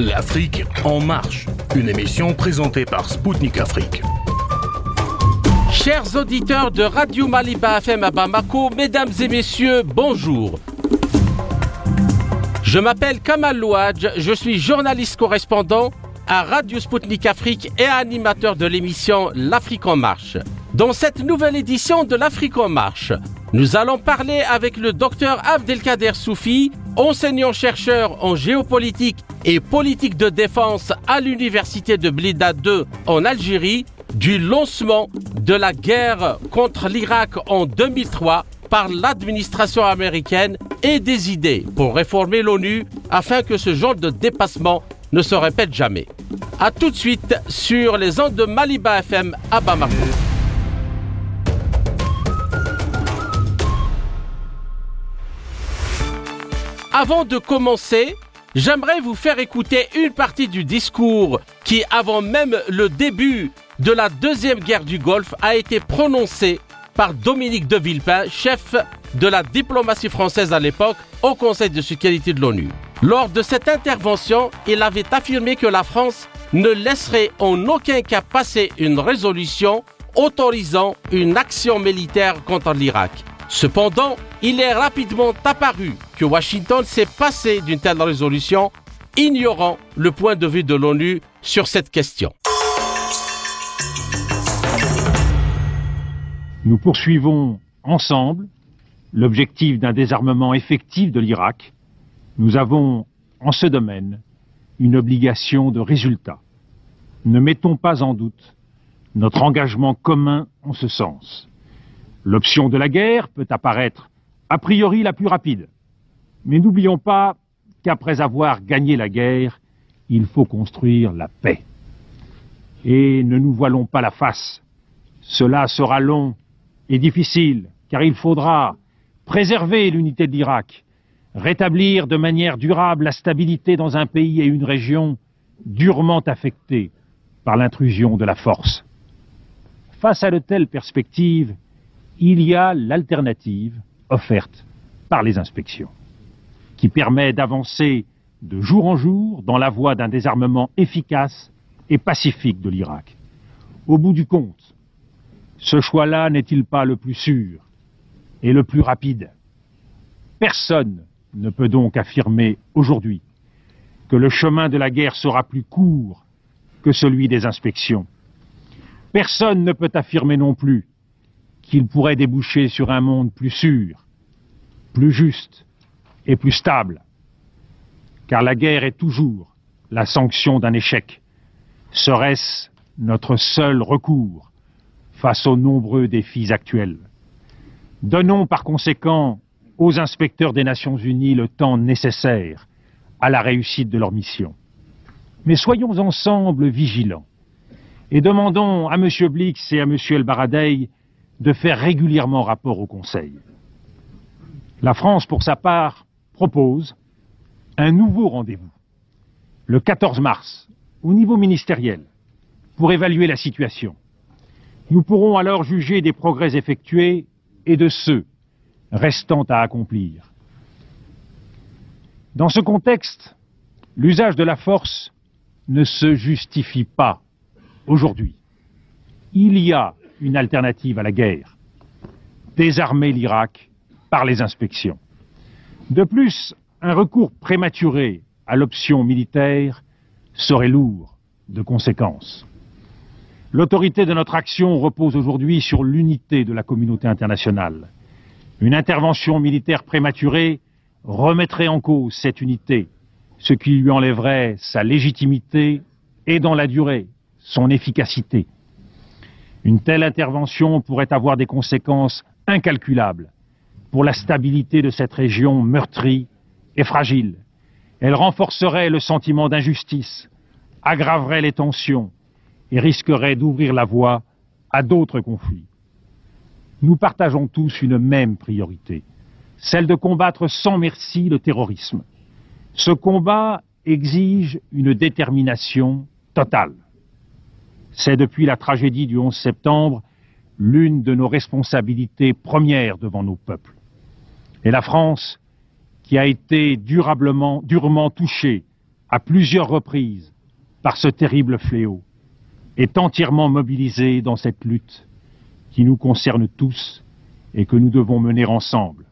L'Afrique en marche, une émission présentée par Spoutnik Afrique. Chers auditeurs de Radio Maliba FM à Bamako, mesdames et messieurs, bonjour. Je m'appelle Kamal Louadj, je suis journaliste correspondant à Radio Spoutnik Afrique et animateur de l'émission L'Afrique en marche. Dans cette nouvelle édition de l'Afrique en marche, nous allons parler avec le docteur Abdelkader Soufi, enseignant-chercheur en géopolitique et politique de défense à l'université de Blida 2 en Algérie, du lancement de la guerre contre l'Irak en 2003 par l'administration américaine et des idées pour réformer l'ONU afin que ce genre de dépassement ne se répète jamais. A tout de suite sur les ondes de Maliba FM à Bamako. Avant de commencer, j'aimerais vous faire écouter une partie du discours qui, avant même le début de la Deuxième Guerre du Golfe, a été prononcé par Dominique de Villepin, chef de la diplomatie française à l'époque, au Conseil de sécurité de l'ONU. Lors de cette intervention, il avait affirmé que la France ne laisserait en aucun cas passer une résolution autorisant une action militaire contre l'Irak. Cependant, il est rapidement apparu que Washington s'est passé d'une telle résolution, ignorant le point de vue de l'ONU sur cette question. Nous poursuivons ensemble l'objectif d'un désarmement effectif de l'Irak. Nous avons, en ce domaine, une obligation de résultat. Ne mettons pas en doute notre engagement commun en ce sens. L'option de la guerre peut apparaître a priori la plus rapide. Mais n'oublions pas qu'après avoir gagné la guerre, il faut construire la paix. Et ne nous voilons pas la face. Cela sera long et difficile, car il faudra préserver l'unité de l'Irak, rétablir de manière durable la stabilité dans un pays et une région durement affectés par l'intrusion de la force. Face à de telles perspectives, il y a l'alternative offerte par les inspections, qui permet d'avancer de jour en jour dans la voie d'un désarmement efficace et pacifique de l'Irak. Au bout du compte, ce choix-là n'est-il pas le plus sûr et le plus rapide? Personne ne peut donc affirmer aujourd'hui que le chemin de la guerre sera plus court que celui des inspections. Personne ne peut affirmer non plus qu'il pourrait déboucher sur un monde plus sûr, plus juste et plus stable. Car la guerre est toujours la sanction d'un échec. Serait-ce notre seul recours face aux nombreux défis actuels? Donnons par conséquent aux inspecteurs des Nations Unies le temps nécessaire à la réussite de leur mission. Mais soyons ensemble vigilants et demandons à M. Blix et à M. El Baradei de faire régulièrement rapport au Conseil. La France, pour sa part, propose un nouveau rendez-vous, le 14 mars, au niveau ministériel, pour évaluer la situation. Nous pourrons alors juger des progrès effectués et de ceux restant à accomplir. Dans ce contexte, l'usage de la force ne se justifie pas aujourd'hui. Il y a une alternative à la guerre. Désarmer l'Irak par les inspections. De plus, un recours prématuré à l'option militaire serait lourd de conséquences. L'autorité de notre action repose aujourd'hui sur l'unité de la communauté internationale. Une intervention militaire prématurée remettrait en cause cette unité, ce qui lui enlèverait sa légitimité et dans la durée son efficacité. Une telle intervention pourrait avoir des conséquences incalculables pour la stabilité de cette région meurtrie et fragile. Elle renforcerait le sentiment d'injustice, aggraverait les tensions et risquerait d'ouvrir la voie à d'autres conflits. Nous partageons tous une même priorité, celle de combattre sans merci le terrorisme. Ce combat exige une détermination totale. C'est depuis la tragédie du 11 septembre l'une de nos responsabilités premières devant nos peuples. Et la France, qui a été durablement, durement touchée à plusieurs reprises par ce terrible fléau, est entièrement mobilisée dans cette lutte qui nous concerne tous et que nous devons mener ensemble.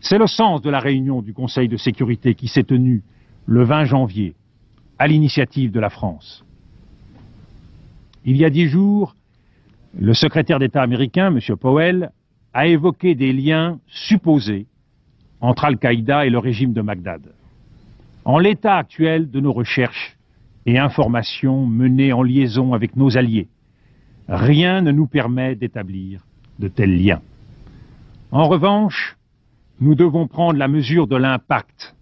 C'est le sens de la réunion du Conseil de sécurité qui s'est tenue le 20 janvier à l'initiative de la France. Il y a dix jours, le secrétaire d'État américain, M. Powell, a évoqué des liens supposés entre Al-Qaïda et le régime de Bagdad. En l'état actuel de nos recherches et informations menées en liaison avec nos alliés, rien ne nous permet d'établir de tels liens. En revanche, nous devons prendre la mesure de l'impact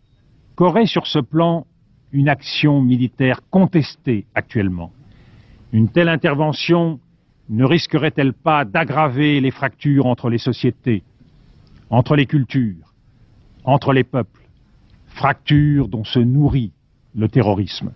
qu'aurait sur ce plan une action militaire contestée actuellement. Une telle intervention ne risquerait-elle pas d'aggraver les fractures entre les sociétés, entre les cultures, entre les peuples, fractures dont se nourrit le terrorisme.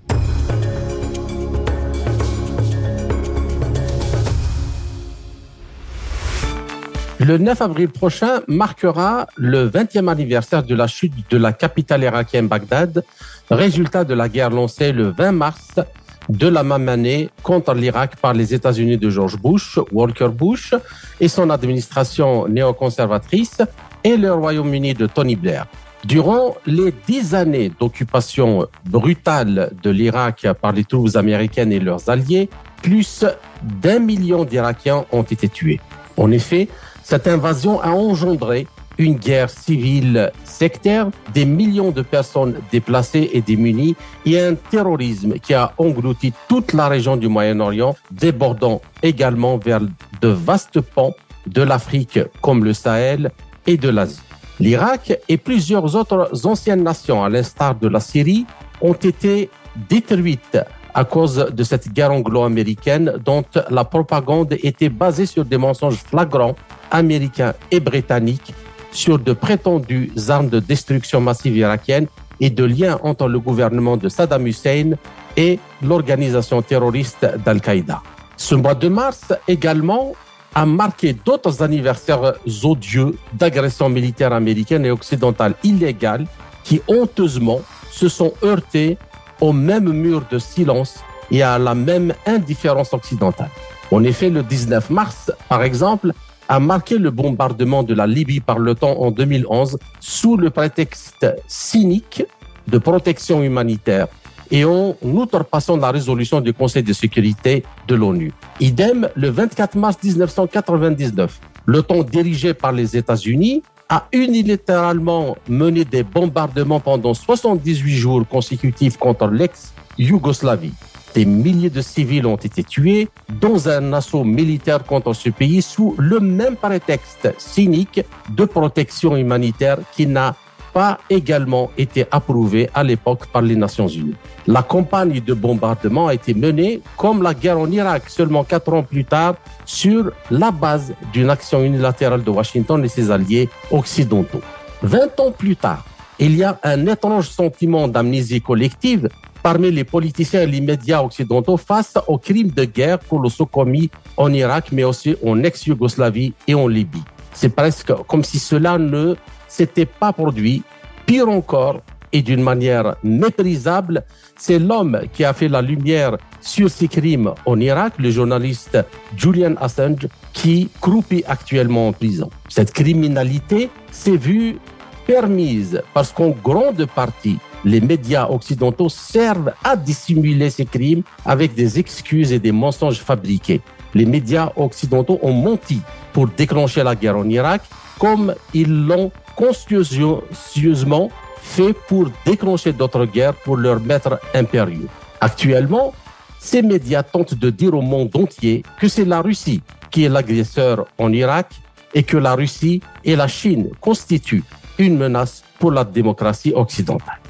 Le 9 avril prochain marquera le 20e anniversaire de la chute de la capitale irakienne Bagdad, résultat de la guerre lancée le 20 mars de la même année contre l'Irak par les États-Unis de George Bush, Walker Bush, et son administration néoconservatrice, et le Royaume-Uni de Tony Blair. Durant les dix années d'occupation brutale de l'Irak par les troupes américaines et leurs alliés, plus d'un million d'Irakiens ont été tués. En effet, cette invasion a engendré une guerre civile sectaire, des millions de personnes déplacées et démunies et un terrorisme qui a englouti toute la région du Moyen-Orient, débordant également vers de vastes pans de l'Afrique comme le Sahel et de l'Asie. L'Irak et plusieurs autres anciennes nations, à l'instar de la Syrie, ont été détruites à cause de cette guerre anglo-américaine dont la propagande était basée sur des mensonges flagrants américains et britanniques sur de prétendues armes de destruction massive irakienne et de liens entre le gouvernement de Saddam Hussein et l'organisation terroriste d'Al-Qaïda. Ce mois de mars également a marqué d'autres anniversaires odieux d'agressions militaires américaines et occidentales illégales qui honteusement se sont heurtés au même mur de silence et à la même indifférence occidentale. En effet, le 19 mars, par exemple, a marqué le bombardement de la Libye par l'OTAN en 2011 sous le prétexte cynique de protection humanitaire et en outrepassant la résolution du Conseil de sécurité de l'ONU. Idem, le 24 mars 1999, l'OTAN dirigé par les États-Unis a unilatéralement mené des bombardements pendant 78 jours consécutifs contre l'ex-Yougoslavie. Des milliers de civils ont été tués dans un assaut militaire contre ce pays sous le même prétexte cynique de protection humanitaire qui n'a pas également été approuvé à l'époque par les Nations Unies. La campagne de bombardement a été menée, comme la guerre en Irak seulement quatre ans plus tard, sur la base d'une action unilatérale de Washington et ses alliés occidentaux. Vingt ans plus tard, il y a un étrange sentiment d'amnésie collective parmi les politiciens et les médias occidentaux face aux crimes de guerre colossaux commis en Irak, mais aussi en ex-Yougoslavie et en Libye. C'est presque comme si cela ne s'était pas produit. Pire encore, et d'une manière méprisable, c'est l'homme qui a fait la lumière sur ces crimes en Irak, le journaliste Julian Assange, qui croupit actuellement en prison. Cette criminalité s'est vue permise parce qu'en grande partie, les médias occidentaux servent à dissimuler ces crimes avec des excuses et des mensonges fabriqués. Les médias occidentaux ont menti pour déclencher la guerre en Irak, comme ils l'ont consciencieusement fait pour déclencher d'autres guerres pour leur maître impérieux. Actuellement, ces médias tentent de dire au monde entier que c'est la Russie qui est l'agresseur en Irak et que la Russie et la Chine constituent une menace pour la démocratie occidentale.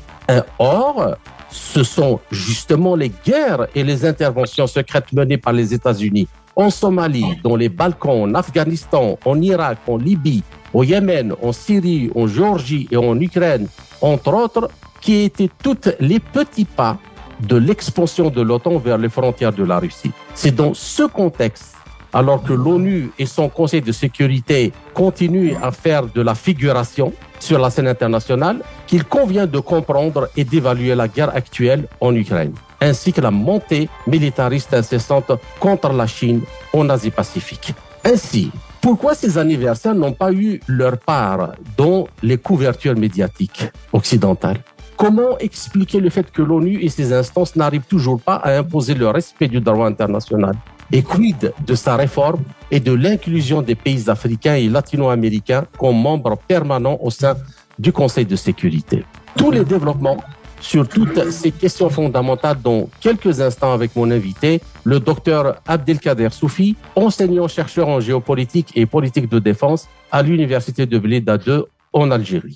Or, ce sont justement les guerres et les interventions secrètes menées par les États-Unis en Somalie, dans les Balkans, en Afghanistan, en Irak, en Libye, au Yémen, en Syrie, en Géorgie et en Ukraine, entre autres, qui étaient toutes les petits pas de l'expansion de l'OTAN vers les frontières de la Russie. C'est dans ce contexte, alors que l'ONU et son Conseil de sécurité continuent à faire de la figuration, sur la scène internationale qu'il convient de comprendre et d'évaluer la guerre actuelle en Ukraine, ainsi que la montée militariste incessante contre la Chine en Asie-Pacifique. Ainsi, pourquoi ces anniversaires n'ont pas eu leur part dans les couvertures médiatiques occidentales? Comment expliquer le fait que l'ONU et ses instances n'arrivent toujours pas à imposer le respect du droit international? Et quid de sa réforme et de l'inclusion des pays africains et latino-américains comme membres permanents au sein du Conseil de sécurité? Tous les développements sur toutes ces questions fondamentales dans quelques instants avec mon invité, le docteur Abdelkader Soufi, enseignant-chercheur en géopolitique et politique de défense à l'Université de Blida 2 en Algérie.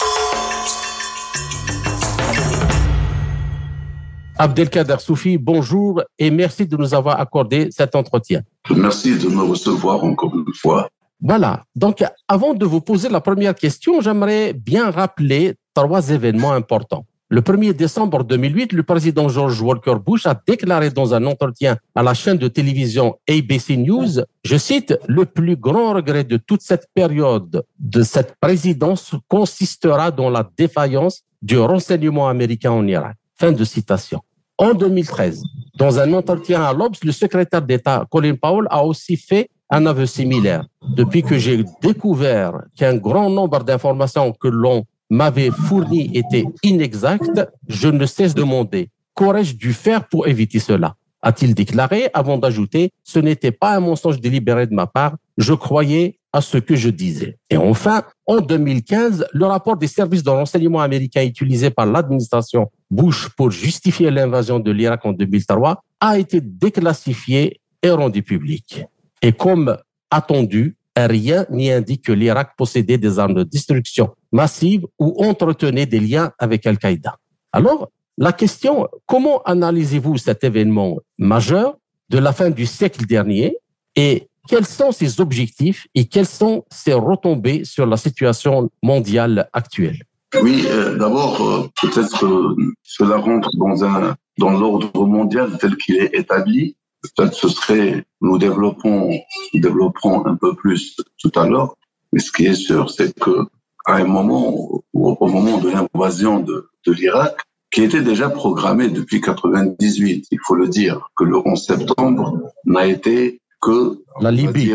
Abdelkader Soufi, bonjour et merci de nous avoir accordé cet entretien. Merci de me recevoir encore une fois. Voilà. Donc, avant de vous poser la première question, j'aimerais bien rappeler trois événements importants. Le 1er décembre 2008, le président George Walker Bush a déclaré dans un entretien à la chaîne de télévision ABC News, je cite, le plus grand regret de toute cette période de cette présidence consistera dans la défaillance du renseignement américain en Irak. Fin de citation. En 2013, dans un entretien à l'Obs, le secrétaire d'État Colin Powell a aussi fait un aveu similaire. Depuis que j'ai découvert qu'un grand nombre d'informations que l'on m'avait fournies étaient inexactes, je ne cesse de demander qu'aurais-je dû faire pour éviter cela? A-t-il déclaré avant d'ajouter ce n'était pas un mensonge délibéré de ma part, je croyais à ce que je disais. Et enfin, en 2015, le rapport des services de renseignement américains utilisé par l'administration Bush pour justifier l'invasion de l'Irak en 2003 a été déclassifié et rendu public. Et comme attendu, rien n'y indique que l'Irak possédait des armes de destruction massive ou entretenait des liens avec Al-Qaïda. Alors, la question, comment analysez-vous cet événement majeur de la fin du siècle dernier et quels sont ses objectifs et quelles sont ses retombées sur la situation mondiale actuelle? Oui, euh, d'abord, euh, peut-être que cela rentre dans, un, dans l'ordre mondial tel qu'il est établi. Peut-être ce serait, nous développons, développerons un peu plus tout à l'heure. Mais ce qui est sûr, c'est que à un moment, au moment de l'invasion de, de l'Irak, qui était déjà programmé depuis 98, il faut le dire, que le 11 septembre n'a été que la Libye,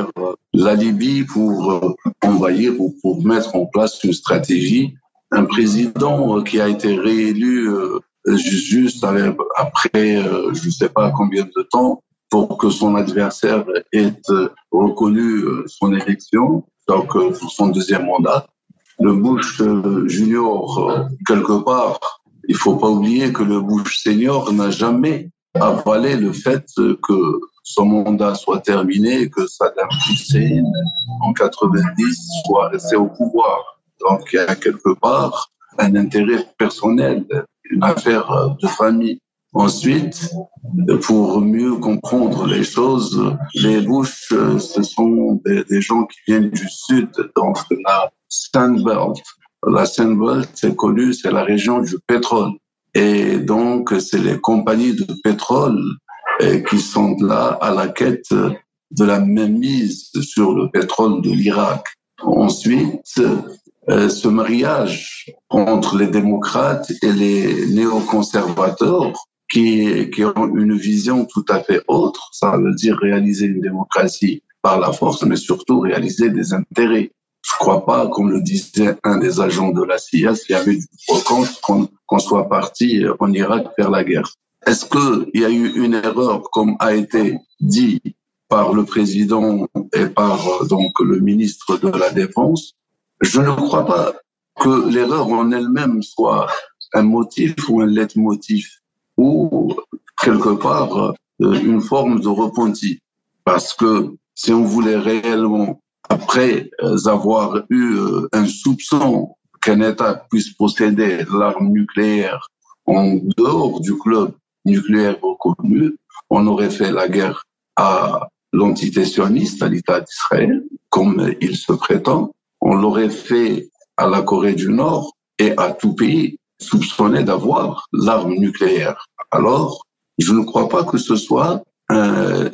la Libye pour euh, envahir ou pour mettre en place une stratégie. Un président euh, qui a été réélu euh, juste après, je ne sais pas combien de temps, pour que son adversaire ait reconnu son élection, donc pour son deuxième mandat. Le Bush junior, quelque part, il faut pas oublier que le Bush senior n'a jamais avalé le fait que son mandat soit terminé, que Saddam Hussein, en 90, soit resté au pouvoir. Donc, il y a quelque part un intérêt personnel, une affaire de famille. Ensuite, pour mieux comprendre les choses, les Bush, ce sont des, gens qui viennent du sud, donc la Sandbelt. La Sandbelt, c'est connu, c'est la région du pétrole. Et donc, c'est les compagnies de pétrole euh, qui sont là à la quête de la même mise sur le pétrole de l'Irak. Ensuite, euh, ce mariage entre les démocrates et les néoconservateurs qui, qui ont une vision tout à fait autre, ça veut dire réaliser une démocratie par la force, mais surtout réaliser des intérêts. Je crois pas, comme le disait un des agents de la CIA, s'il y avait du qu'on soit parti en Irak faire la guerre. Est-ce qu'il y a eu une erreur, comme a été dit par le président et par donc le ministre de la Défense Je ne crois pas que l'erreur en elle-même soit un motif ou un leitmotiv ou quelque part euh, une forme de repenti. Parce que si on voulait réellement, après avoir eu euh, un soupçon qu'un État puisse posséder l'arme nucléaire en dehors du club nucléaire reconnu, on aurait fait la guerre à l'entité à l'État d'Israël, comme il se prétend. On l'aurait fait à la Corée du Nord et à tout pays soupçonné d'avoir l'arme nucléaire. Alors, je ne crois pas que ce soit un,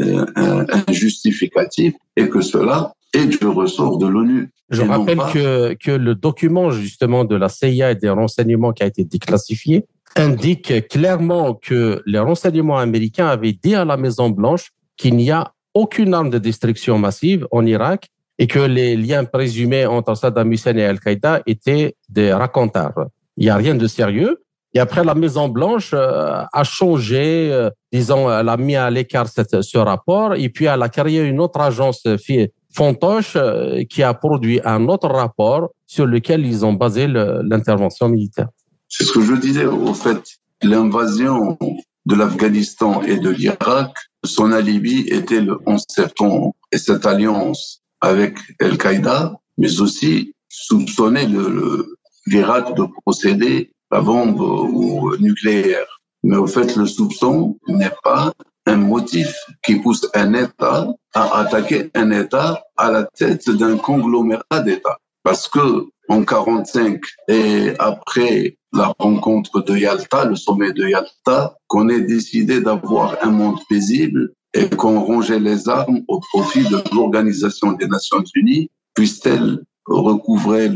justificatif et que cela est du ressort de l'ONU. Je rappelle que, que le document justement de la CIA et des renseignements qui a été déclassifié indique clairement que les renseignements américains avaient dit à la Maison Blanche qu'il n'y a aucune arme de destruction massive en Irak et que les liens présumés entre Saddam Hussein et Al-Qaïda étaient des racontards. Il n'y a rien de sérieux. Et après, la Maison Blanche euh, a changé, euh, disons, elle a mis à l'écart ce rapport, et puis elle a créé une autre agence Fontoche euh, qui a produit un autre rapport sur lequel ils ont basé l'intervention militaire. C'est ce que je disais. Au fait, l'invasion de l'Afghanistan et de l'Irak, son alibi était le 11 septembre et cette alliance avec Al-Qaïda, mais aussi soupçonner l'Irak de procéder à bombe ou nucléaire. Mais au fait, le soupçon n'est pas un motif qui pousse un État à attaquer un État à la tête d'un conglomérat d'États. Parce que en 45 et après la rencontre de Yalta, le sommet de Yalta, qu'on ait décidé d'avoir un monde paisible et qu'on rangeait les armes au profit de l'Organisation des Nations Unies, puisse-t-elle recouvrer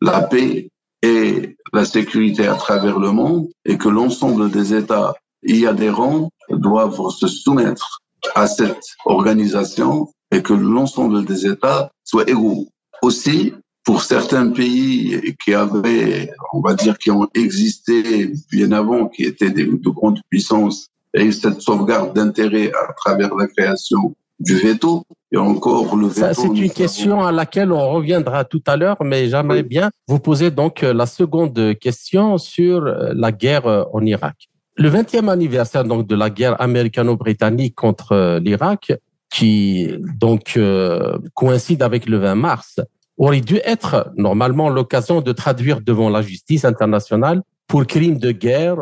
la paix et la sécurité à travers le monde et que l'ensemble des États y adhérents doivent se soumettre à cette organisation et que l'ensemble des États soient égaux. Aussi, pour certains pays qui avaient, on va dire, qui ont existé bien avant, qui étaient de grandes puissances, et cette sauvegarde d'intérêt à travers la création du veto. Et encore le veto. C'est une question à laquelle on reviendra tout à l'heure, mais j'aimerais bien vous poser donc la seconde question sur la guerre en Irak. Le 20e anniversaire donc de la guerre américano-britannique contre l'Irak, qui donc euh, coïncide avec le 20 mars, aurait dû être normalement l'occasion de traduire devant la justice internationale pour crimes de guerre,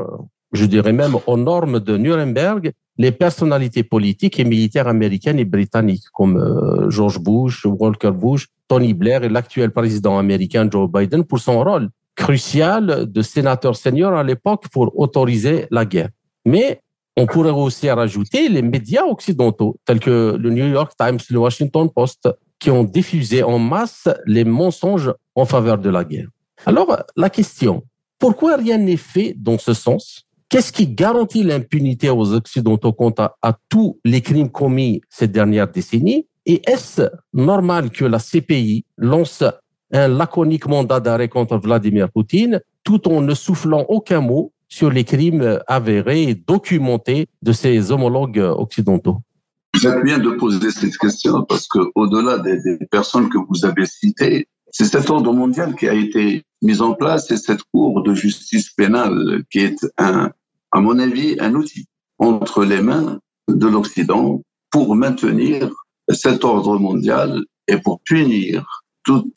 je dirais même aux normes de Nuremberg, les personnalités politiques et militaires américaines et britanniques comme euh, George Bush, Walker Bush, Tony Blair et l'actuel président américain Joe Biden pour son rôle crucial de sénateur senior à l'époque pour autoriser la guerre. Mais on pourrait aussi rajouter les médias occidentaux tels que le New York Times, le Washington Post, qui ont diffusé en masse les mensonges en faveur de la guerre. Alors, la question, pourquoi rien n'est fait dans ce sens? Qu'est-ce qui garantit l'impunité aux Occidentaux quant à, tous les crimes commis ces dernières décennies? Et est-ce normal que la CPI lance un laconique mandat d'arrêt contre Vladimir Poutine tout en ne soufflant aucun mot sur les crimes avérés et documentés de ses homologues occidentaux? Vous faites bien de poser cette question parce que au-delà des, des, personnes que vous avez citées, c'est cet ordre mondial qui a été mis en place et cette cour de justice pénale qui est un, à mon avis, un outil entre les mains de l'Occident pour maintenir cet ordre mondial et pour punir tout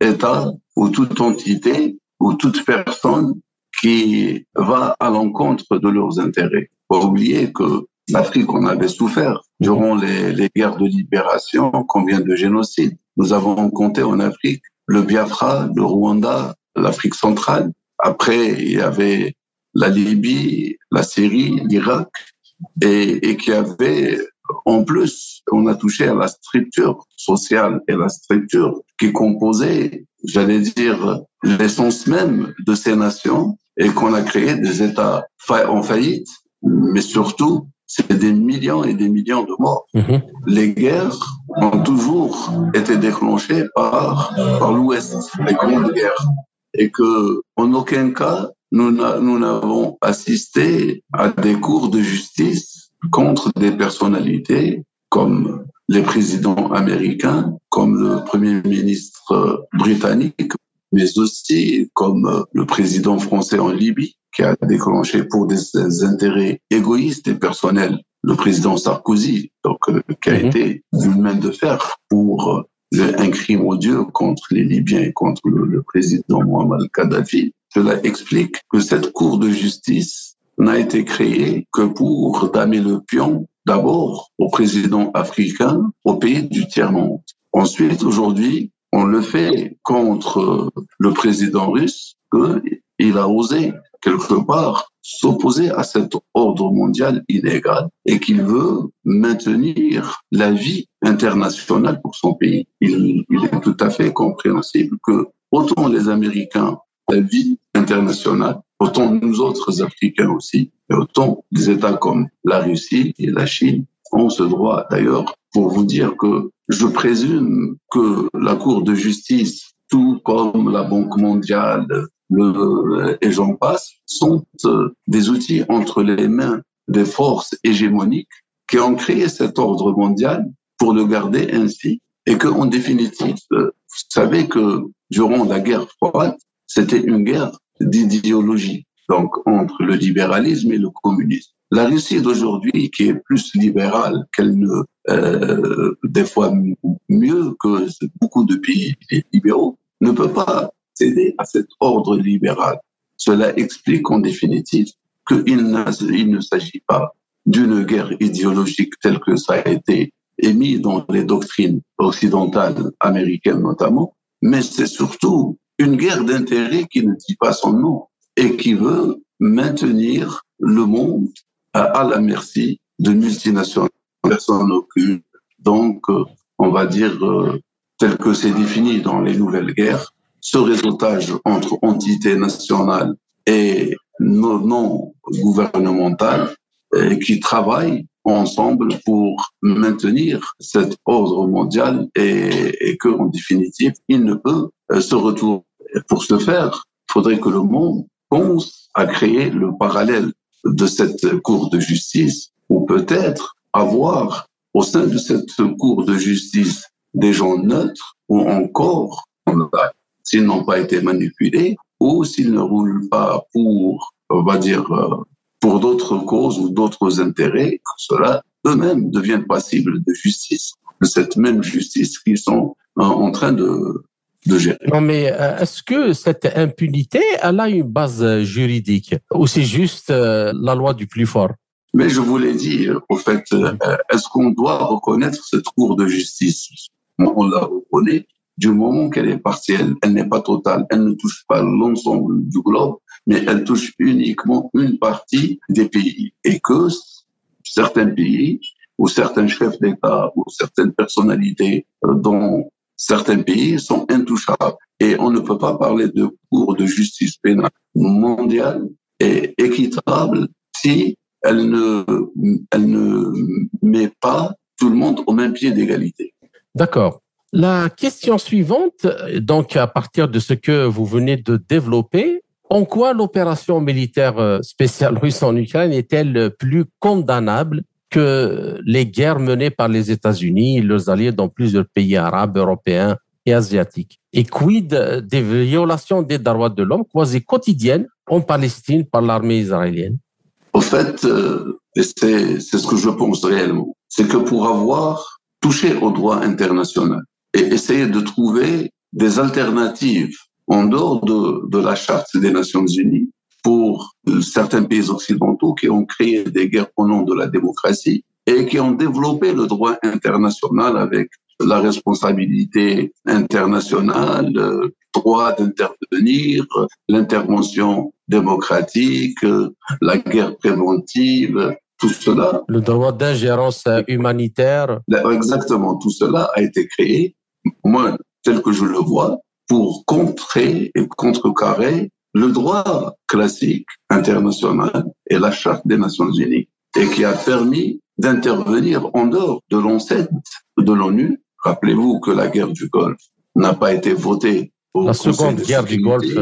État ou toute entité ou toute personne qui va à l'encontre de leurs intérêts. Faut oublier que l'Afrique, on avait souffert durant les, les, guerres de libération, combien de génocides. Nous avons compté en Afrique le Biafra, le Rwanda, l'Afrique centrale. Après, il y avait la Libye, la Syrie, l'Irak, et, et qui avait, en plus, on a touché à la structure sociale et la structure qui composait, j'allais dire, l'essence même de ces nations, et qu'on a créé des États en faillite, mais surtout c'est des millions et des millions de morts. Mhm. Les guerres ont toujours été déclenchées par, par l'Ouest, les grandes guerres. Et que, en aucun cas, nous n'avons assisté à des cours de justice contre des personnalités comme les présidents américains, comme le premier ministre britannique, mais aussi comme le président français en Libye, qui a déclenché pour des intérêts égoïstes et personnels le président Sarkozy, donc euh, qui a mhm. été d'une main de fer pour euh, un crime odieux contre les Libyens et contre le, président Mohamed Kadhafi. Cela explique que cette Cour de justice n'a été créée que pour damer le pion d'abord au président africain, au pays du tiers-monde. Ensuite, aujourd'hui, on le fait contre le président russe, qu'il a osé quelque part s'opposer à cet ordre mondial illégal et qu'il veut maintenir la vie internationale pour son pays. Il, il est tout à fait compréhensible que autant les Américains, la vie internationale, autant nous autres Africains aussi, et autant des États comme la Russie et la Chine ont ce droit. D'ailleurs, pour vous dire que je présume que la Cour de justice, tout comme la Banque mondiale, le, et j'en passe, sont euh, des outils entre les mains des forces hégémoniques qui ont créé cet ordre mondial pour le garder ainsi et que, en définitive, euh, vous savez que durant la guerre froide, c'était une guerre d'idéologie, donc entre le libéralisme et le communisme. La Russie d'aujourd'hui, qui est plus libérale qu'elle ne, euh, des fois mieux que beaucoup de pays libéraux, ne peut pas céder à cet ordre libéral. Cela explique en définitive qu'il ne s'agit pas d'une guerre idéologique telle que ça a été émis dans les doctrines occidentales américaines notamment, mais c'est surtout une guerre d'intérêt qui ne dit pas son nom et qui veut maintenir le monde à la merci de multinationales. Personne aucune. Donc, euh, on va dire, euh, tel que c'est défini dans les nouvelles guerres, ce réseautage entre entités nationales et non gouvernementales euh, qui travaillent ensemble pour maintenir cet ordre mondial et, et que, en définitive, il ne peut se retourner. Pour ce faire, il faudrait que le monde pense à créer le parallèle de cette Cour de justice, ou peut-être avoir au sein de cette Cour de justice des gens neutres, ou encore, s'ils n'ont pas été manipulés, ou s'ils ne roulent pas pour, on va dire, euh, pour d'autres causes ou d'autres intérêts, que cela eux-mêmes deviennent passibles de justice, de cette même justice qu'ils sont en train de, non, mais euh, est-ce que cette impunité, elle a une base juridique ou c'est juste euh, la loi du plus fort? Mais je vous l'ai dit, au fait, euh, est-ce qu'on doit reconnaître cette cour de justice? On la reconnaît du moment qu'elle est partielle, elle n'est pas totale, elle ne touche pas l'ensemble du globe, mais elle touche uniquement une partie des pays. Et que certains pays ou certains chefs d'État ou certaines personnalités dont certains pays sont intouchables. Et on ne peut pas parler de cour de justice pénale mondiale et équitable si elle ne, elle ne met pas tout le monde au même pied d'égalité. D'accord. La question suivante, donc à partir de ce que vous venez de développer, en quoi l'opération militaire spéciale russe en Ukraine est-elle plus condamnable que les guerres menées par les États-Unis et leurs alliés dans plusieurs pays arabes, européens et asiatiques? Et quid des violations des droits de l'homme quasi quotidiennes en Palestine par l'armée israélienne? Au fait, euh, c'est ce que je pense réellement, c'est que pour avoir touché au droit international et essayer de trouver des alternatives en dehors de, de la charte des Nations Unies, pour certains pays occidentaux qui ont créé des guerres au nom de la démocratie et qui ont développé le droit international avec la responsabilité internationale, le droit d'intervenir, l'intervention démocratique, la guerre préventive, tout cela. Le droit d'ingérence humanitaire. Exactement, tout cela a été créé, moi, tel que je le vois, pour contrer et contrecarrer le droit classique international et la charte des Nations Unies et qui a permis d'intervenir en dehors de l'enceinte de l'ONU. Rappelez-vous que la guerre du Golfe n'a pas été votée au La seconde guerre du Golfe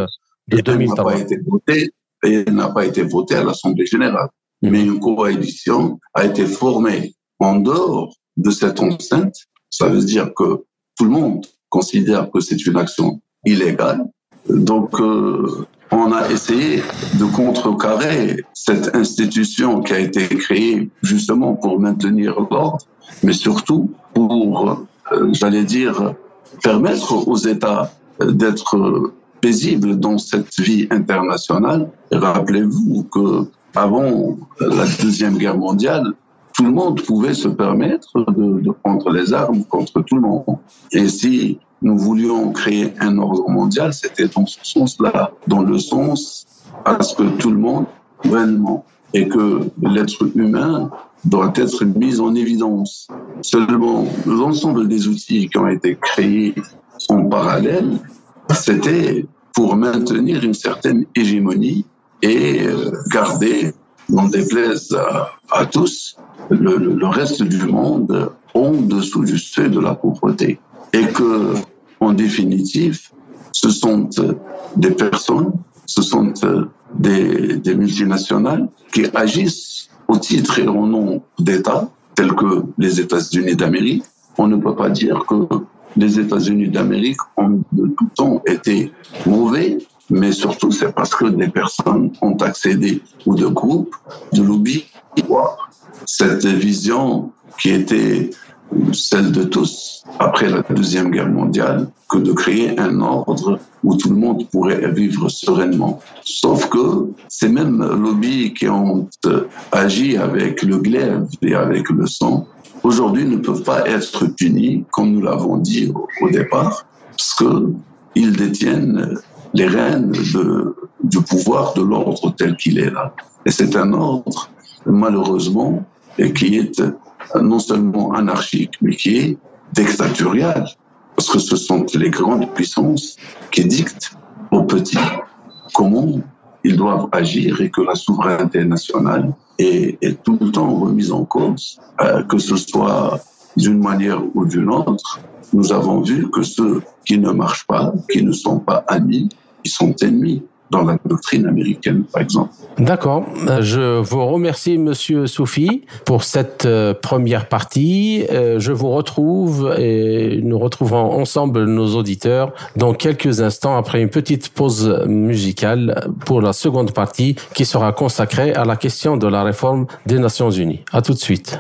de 2003. n'a pas été votée et n'a pas été votée à l'Assemblée générale. Mm. Mais une coalition a été formée en dehors de cette enceinte. Ça veut dire que tout le monde considère que c'est une action illégale. Donc, euh, on a essayé de contrecarrer cette institution qui a été créée justement pour maintenir l'ordre, mais surtout pour, euh, j'allais dire, permettre aux États d'être paisibles dans cette vie internationale. Rappelez-vous que avant la deuxième guerre mondiale, tout le monde pouvait se permettre de, prendre les armes contre tout le monde. Et si nous voulions créer un ordre mondial, c'était dans ce sens-là, dans le sens à ce que tout le monde souverainement et que l'être humain doit être mis en évidence. Seulement, l'ensemble des outils qui ont été créés en parallèle, c'était pour maintenir une certaine hégémonie et euh, garder, n'en déplaise à, tous, le, le, reste du monde en dessous du seuil de la pauvreté. Et que, en définitive, ce sont des personnes, ce sont des, des multinationales qui agissent au titre et au nom d'États tels que les États-Unis d'Amérique. On ne peut pas dire que les États-Unis d'Amérique ont de tout temps été mauvais, mais surtout c'est parce que des personnes ont accédé ou de groupes de lobby cette vision qui était celle de tous après la Deuxième Guerre mondiale que de créer un ordre où tout le monde pourrait vivre sereinement. Sauf que ces mêmes lobbies qui ont agi avec le glaive et avec le sang, aujourd'hui ne peuvent pas être punis, comme nous l'avons dit au, départ, parce qu'ils détiennent les rênes du pouvoir de l'ordre tel qu'il est là. Et c'est un ordre, malheureusement, qui est non seulement anarchique, mais qui est dictatorial, parce que ce sont les grandes puissances qui dictent aux petits comment ils doivent agir et que la souveraineté nationale est, est tout le temps remise en cause, euh, que ce soit d'une manière ou d'une autre. Nous avons vu que ceux qui ne marchent pas, qui ne sont pas amis, ils sont ennemis dans la doctrine américaine, par exemple. D'accord. Je vous remercie, Monsieur Soufi, pour cette euh, première partie. Euh, je vous retrouve et nous retrouverons ensemble nos auditeurs dans quelques instants après une petite pause musicale pour la seconde partie qui sera consacrée à la question de la réforme des Nations Unies. À tout de suite.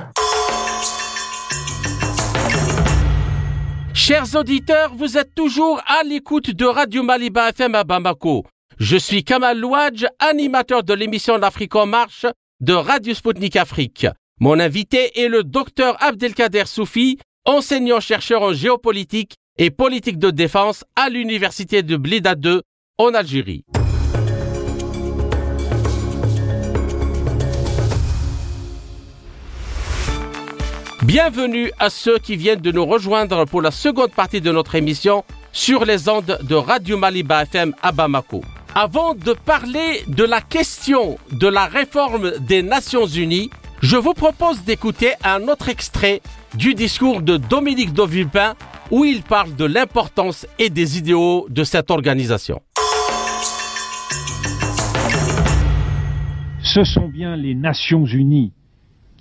Chers auditeurs, vous êtes toujours à l'écoute de Radio Maliba FM à Bamako. Je suis Kamal Louadj, animateur de l'émission L'Afrique en marche de Radio Sputnik Afrique. Mon invité est le docteur Abdelkader Soufi, enseignant-chercheur en géopolitique et politique de défense à l'université de Blida 2 en Algérie. Bienvenue à ceux qui viennent de nous rejoindre pour la seconde partie de notre émission sur les ondes de Radio Maliba FM à Bamako. Avant de parler de la question de la réforme des Nations Unies, je vous propose d'écouter un autre extrait du discours de Dominique Villepin où il parle de l'importance et des idéaux de cette organisation. Ce sont bien les Nations Unies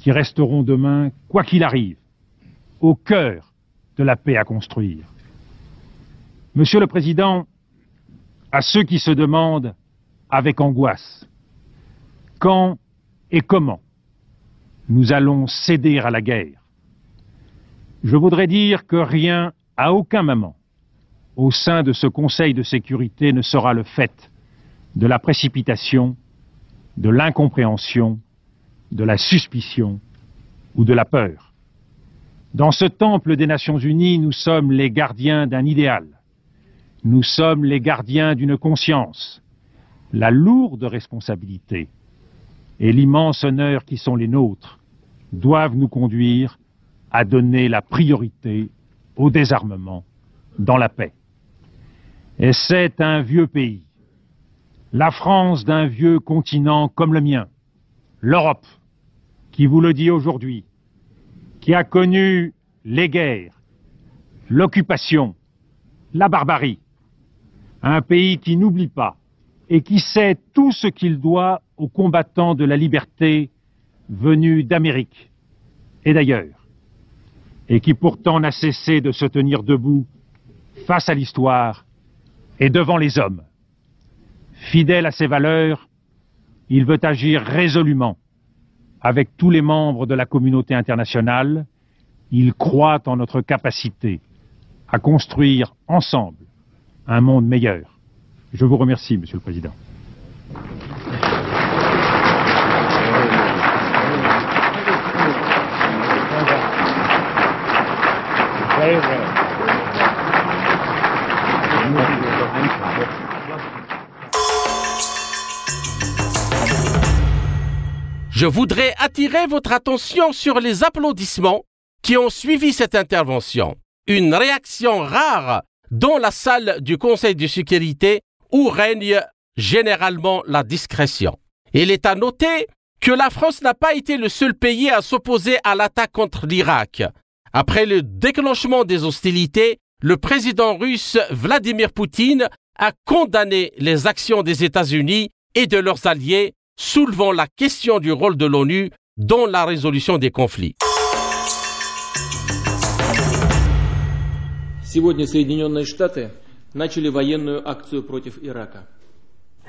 qui resteront demain, quoi qu'il arrive, au cœur de la paix à construire. Monsieur le Président, à ceux qui se demandent avec angoisse quand et comment nous allons céder à la guerre. Je voudrais dire que rien, à aucun moment, au sein de ce Conseil de sécurité ne sera le fait de la précipitation, de l'incompréhension, de la suspicion ou de la peur. Dans ce temple des Nations Unies, nous sommes les gardiens d'un idéal nous sommes les gardiens d'une conscience. La lourde responsabilité et l'immense honneur qui sont les nôtres doivent nous conduire à donner la priorité au désarmement dans la paix. Et c'est un vieux pays, la France d'un vieux continent comme le mien, l'Europe, qui vous le dit aujourd'hui, qui a connu les guerres, l'occupation, la barbarie, un pays qui n'oublie pas et qui sait tout ce qu'il doit aux combattants de la liberté venus d'Amérique et d'ailleurs, et qui pourtant n'a cessé de se tenir debout face à l'histoire et devant les hommes. Fidèle à ses valeurs, il veut agir résolument avec tous les membres de la communauté internationale. Il croit en notre capacité à construire ensemble un monde meilleur. Je vous remercie, Monsieur le Président. Je voudrais attirer votre attention sur les applaudissements qui ont suivi cette intervention. Une réaction rare dans la salle du Conseil de sécurité où règne généralement la discrétion. Il est à noter que la France n'a pas été le seul pays à s'opposer à l'attaque contre l'Irak. Après le déclenchement des hostilités, le président russe Vladimir Poutine a condamné les actions des États-Unis et de leurs alliés, soulevant la question du rôle de l'ONU dans la résolution des conflits.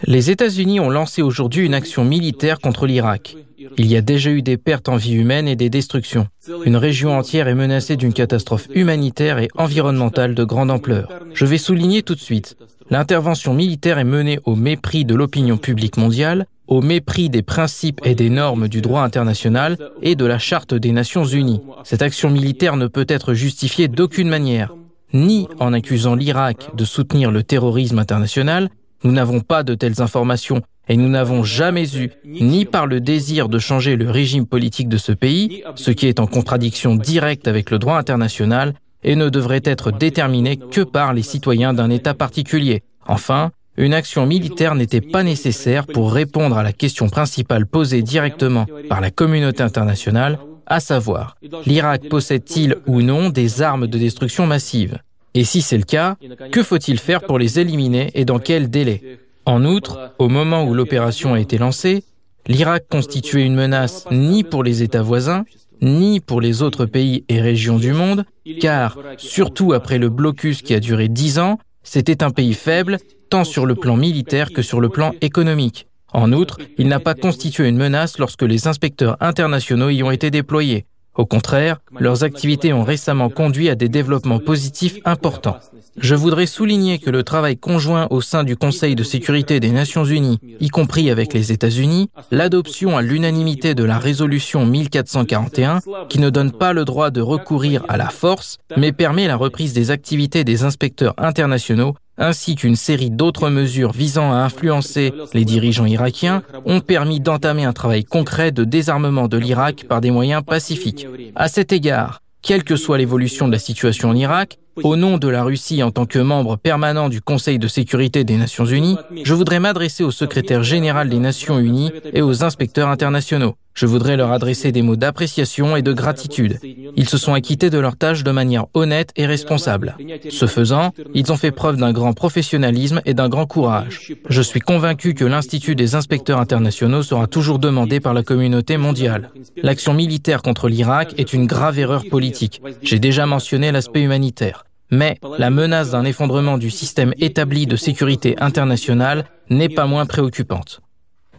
Les États-Unis ont lancé aujourd'hui une action militaire contre l'Irak. Il y a déjà eu des pertes en vie humaine et des destructions. Une région entière est menacée d'une catastrophe humanitaire et environnementale de grande ampleur. Je vais souligner tout de suite, l'intervention militaire est menée au mépris de l'opinion publique mondiale au mépris des principes et des normes du droit international et de la Charte des Nations Unies. Cette action militaire ne peut être justifiée d'aucune manière, ni en accusant l'Irak de soutenir le terrorisme international, nous n'avons pas de telles informations et nous n'avons jamais eu, ni par le désir de changer le régime politique de ce pays, ce qui est en contradiction directe avec le droit international et ne devrait être déterminé que par les citoyens d'un État particulier. Enfin, une action militaire n'était pas nécessaire pour répondre à la question principale posée directement par la communauté internationale, à savoir, l'Irak possède-t-il ou non des armes de destruction massive? Et si c'est le cas, que faut-il faire pour les éliminer et dans quel délai? En outre, au moment où l'opération a été lancée, l'Irak constituait une menace ni pour les États voisins, ni pour les autres pays et régions du monde, car, surtout après le blocus qui a duré dix ans, c'était un pays faible, tant sur le plan militaire que sur le plan économique. En outre, il n'a pas constitué une menace lorsque les inspecteurs internationaux y ont été déployés. Au contraire, leurs activités ont récemment conduit à des développements positifs importants. Je voudrais souligner que le travail conjoint au sein du Conseil de sécurité des Nations Unies, y compris avec les États-Unis, l'adoption à l'unanimité de la résolution 1441, qui ne donne pas le droit de recourir à la force, mais permet la reprise des activités des inspecteurs internationaux ainsi qu'une série d'autres mesures visant à influencer les dirigeants irakiens ont permis d'entamer un travail concret de désarmement de l'Irak par des moyens pacifiques. À cet égard, quelle que soit l'évolution de la situation en Irak, au nom de la Russie en tant que membre permanent du Conseil de sécurité des Nations Unies, je voudrais m'adresser au secrétaire général des Nations Unies et aux inspecteurs internationaux. Je voudrais leur adresser des mots d'appréciation et de gratitude. Ils se sont acquittés de leur tâche de manière honnête et responsable. Ce faisant, ils ont fait preuve d'un grand professionnalisme et d'un grand courage. Je suis convaincu que l'Institut des inspecteurs internationaux sera toujours demandé par la communauté mondiale. L'action militaire contre l'Irak est une grave erreur politique. J'ai déjà mentionné l'aspect humanitaire. Mais la menace d'un effondrement du système établi de sécurité internationale n'est pas moins préoccupante.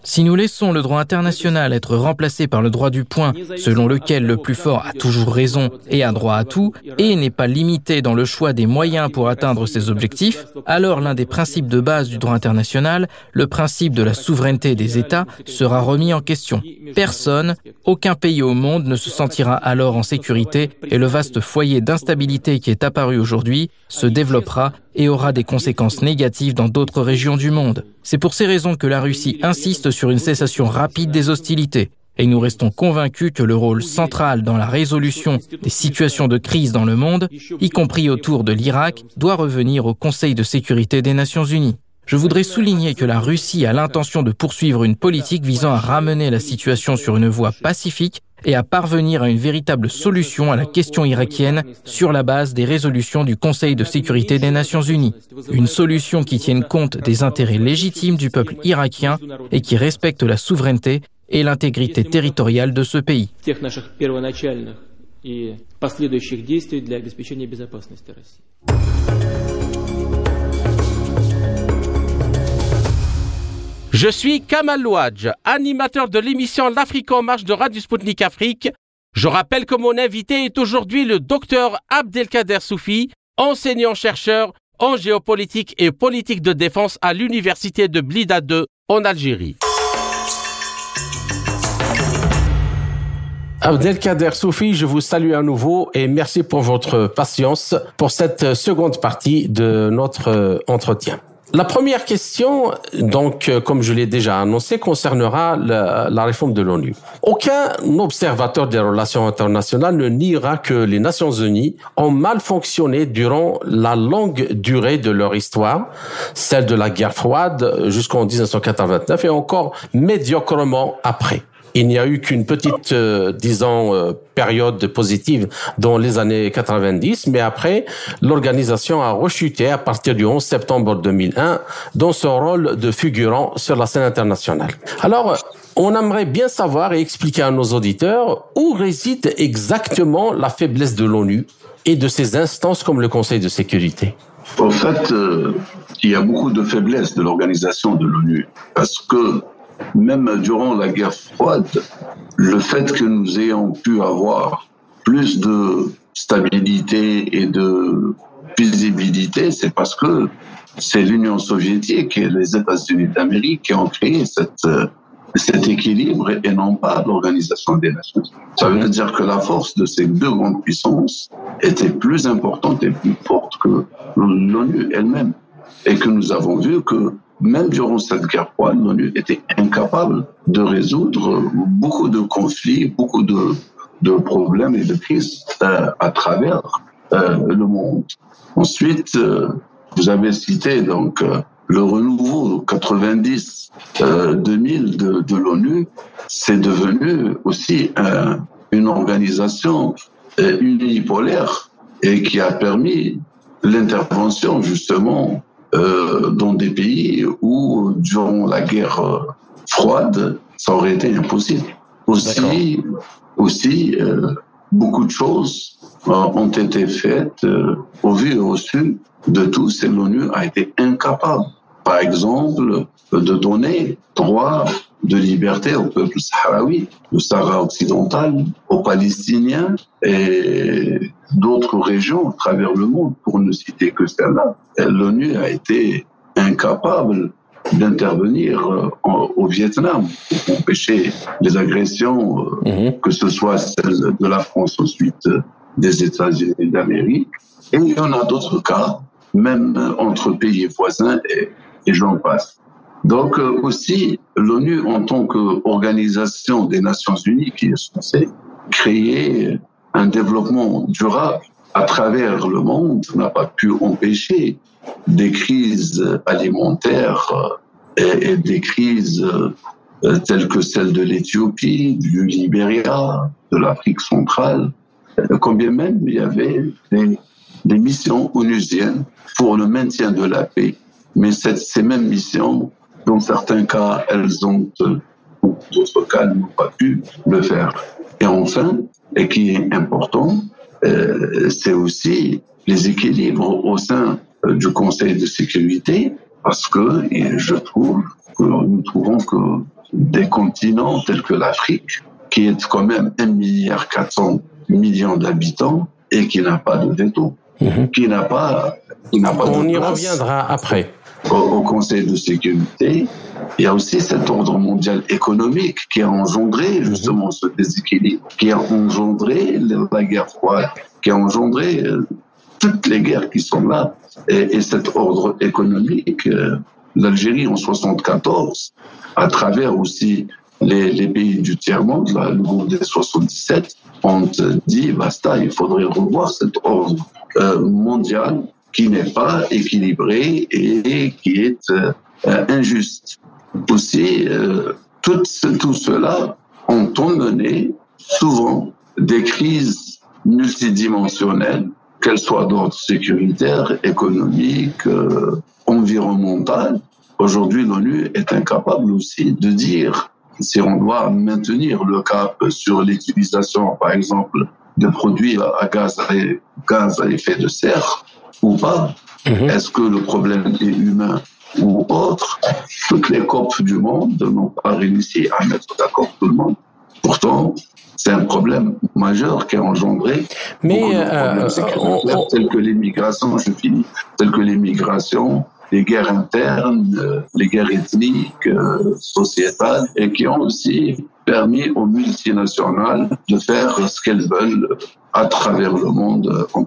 Si nous laissons le droit international être remplacé par le droit du point, selon lequel le plus fort a toujours raison et a droit à tout, et n'est pas limité dans le choix des moyens pour atteindre ses objectifs, alors l'un des principes de base du droit international, le principe de la souveraineté des États, sera remis en question. Personne, aucun pays au monde ne se sentira alors en sécurité et le vaste foyer d'instabilité qui est apparu aujourd'hui se développera et aura des conséquences négatives dans d'autres régions du monde. C'est pour ces raisons que la Russie insiste sur une cessation rapide des hostilités. Et nous restons convaincus que le rôle central dans la résolution des situations de crise dans le monde, y compris autour de l'Irak, doit revenir au Conseil de sécurité des Nations Unies. Je voudrais souligner que la Russie a l'intention de poursuivre une politique visant à ramener la situation sur une voie pacifique et à parvenir à une véritable solution à la question irakienne sur la base des résolutions du Conseil de sécurité des Nations Unies. Une solution qui tienne compte des intérêts légitimes du peuple irakien et qui respecte la souveraineté et l'intégrité territoriale de ce pays. Je suis Kamal Louadj, animateur de l'émission L'Afrique en marche de Radio Sputnik Afrique. Je rappelle que mon invité est aujourd'hui le docteur Abdelkader Soufi, enseignant-chercheur en géopolitique et politique de défense à l'université de Blida 2 en Algérie. Abdelkader Soufi, je vous salue à nouveau et merci pour votre patience pour cette seconde partie de notre entretien. La première question, donc, euh, comme je l'ai déjà annoncé, concernera la, la réforme de l'ONU. Aucun observateur des relations internationales ne niera que les Nations Unies ont mal fonctionné durant la longue durée de leur histoire, celle de la guerre froide jusqu'en 1989 et encore médiocrement après. Il n'y a eu qu'une petite, euh, disons, euh, période positive dans les années 90, mais après, l'organisation a rechuté à partir du 11 septembre 2001 dans son rôle de figurant sur la scène internationale. Alors, on aimerait bien savoir et expliquer à nos auditeurs où réside exactement la faiblesse de l'ONU et de ses instances comme le Conseil de sécurité. En fait, euh, il y a beaucoup de faiblesses de l'organisation de l'ONU parce que même durant la guerre froide, le fait que nous ayons pu avoir plus de stabilité et de visibilité, c'est parce que c'est l'Union soviétique et les États-Unis d'Amérique qui ont créé cet équilibre et non pas l'Organisation des Nations. Ça veut dire que la force de ces deux grandes puissances était plus importante et plus forte que l'ONU elle-même. Et que nous avons vu que même durant cette guerre froide, l'ONU était incapable de résoudre beaucoup de conflits, beaucoup de, problèmes et de crises euh, à travers euh, le monde. Ensuite, euh, vous avez cité donc le renouveau 90 2000 de, l'ONU, c'est devenu aussi une organisation unipolaire et qui a permis l'intervention justement dans des pays où, durant la guerre euh, froide, ça aurait été impossible. Aussi, aussi euh, beaucoup de choses ont été faites au vu et au su de tous et l'ONU a été incapable, par exemple, de donner droit de liberté au peuple sahraoui, au Sahara occidental, aux Palestiniens et d'autres régions à travers le monde, pour ne citer que celle-là. L'ONU a été incapable d'intervenir euh, au Vietnam pour empêcher les agressions, euh, mhm. que ce soit celle de la France ensuite des États-Unis d'Amérique. Et il y en a d'autres cas, même entre pays voisins et, et j'en passe. Donc euh, aussi, l'ONU en tant qu'organisation des Nations Unies qui est censée créer un développement durable à travers le monde n'a pas pu empêcher des crises alimentaires euh, et, des crises euh, telles que celle de l'Éthiopie, du Libéria, de l'Afrique centrale, combien même il y avait des, missions onusiennes pour le maintien de la paix. Mais ces mêmes missions dans certains cas, elles ont, euh, dans d'autres cas, n'ont pas pu le faire. Et enfin, et qui est important, euh, c'est aussi les équilibres au sein euh, du Conseil de sécurité, parce que je trouve que nous trouvons que des continents tels que l'Afrique, qui est quand même 1 milliard 400 millions d'habitants et qui n'a pas de veto, mhm. qui n'a pas, qui n'a pas On y reviendra après au, Conseil de sécurité, il y a aussi cet ordre mondial économique qui a engendré mhm. justement ce déséquilibre, qui a engendré la guerre froide, qui a engendré euh, toutes les guerres qui sont là. Et, et cet ordre économique, euh, l'Algérie en 74, à travers aussi les, les pays du tiers-monde, le groupe des 77, ont dit, basta, il faudrait revoir cet ordre euh, mondial qui n'est pas équilibré et qui est euh, injuste. Aussi, euh, tout, tout cela ont emmené souvent des crises multidimensionnelles, qu'elles soient d'ordre sécuritaire, économique, euh, environnemental. Aujourd'hui, l'ONU est incapable aussi de dire si on doit maintenir le cap sur l'utilisation, par exemple, de produits à, gaz à effet de serre, ou pas mhm. Est-ce que le problème est humain ou autre Toutes les COP du monde n'ont pas réussi à mettre d'accord tout le monde. Pourtant, c'est un problème majeur qui a engendré Mais euh, tels que l'immigration, je finis, tels que l'immigration, les guerres internes, euh, les guerres ethniques, euh, sociétales, et qui ont aussi permis aux multinationales de faire ce qu'elles veulent à travers le monde euh, en.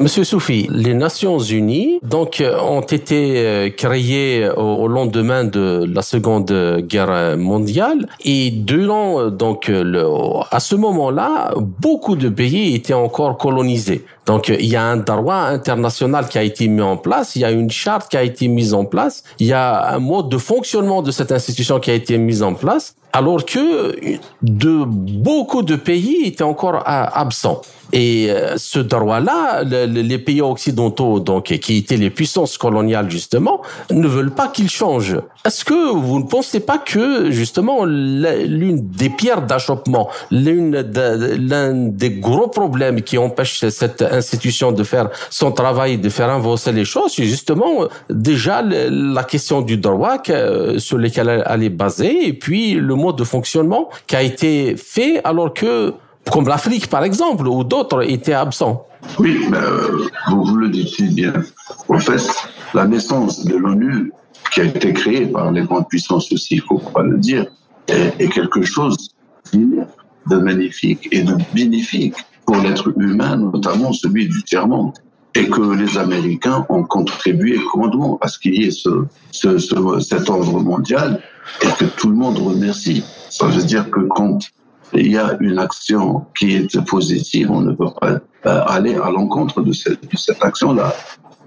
Monsieur Soufi, les Nations Unies donc euh, ont été euh, créées au, lendemain de la Seconde Guerre mondiale et durant donc le, à ce moment-là, beaucoup de pays étaient encore colonisés. Donc il y a un droit international qui a été mis en place, il y a une charte qui a été mise en place, il y a un mode de fonctionnement de cette institution qui a été mise en place alors que de beaucoup de pays étaient encore absents. Et euh, ce droit-là, les pays occidentaux, donc qui étaient les puissances coloniales justement, ne veulent pas qu'il change. Est-ce que vous ne pensez pas que justement l'une des pierres d'achoppement, l'une l'un des gros problèmes qui empêche cette institution de faire son travail, de faire avancer les choses, c'est justement déjà la question du droit sur lequel elle est basée, et puis le mode de fonctionnement qui a été fait alors que comme l'Afrique par exemple, où d'autres étaient absents. Oui, euh, vous, le dites si bien. En fait, la naissance de l'ONU, qui a été créée par les grandes puissances aussi, il faut pas le dire, est, quelque chose de magnifique et de bénéfique pour l'être humain, notamment celui du tiers-monde. Et que les Américains ont contribué grandement à ce qu'il y ait ce, cet ordre mondial et que tout le monde remercie. Ça veut dire que quand il y a une action qui est positive, on ne peut pas euh, aller à l'encontre de cette, action-là.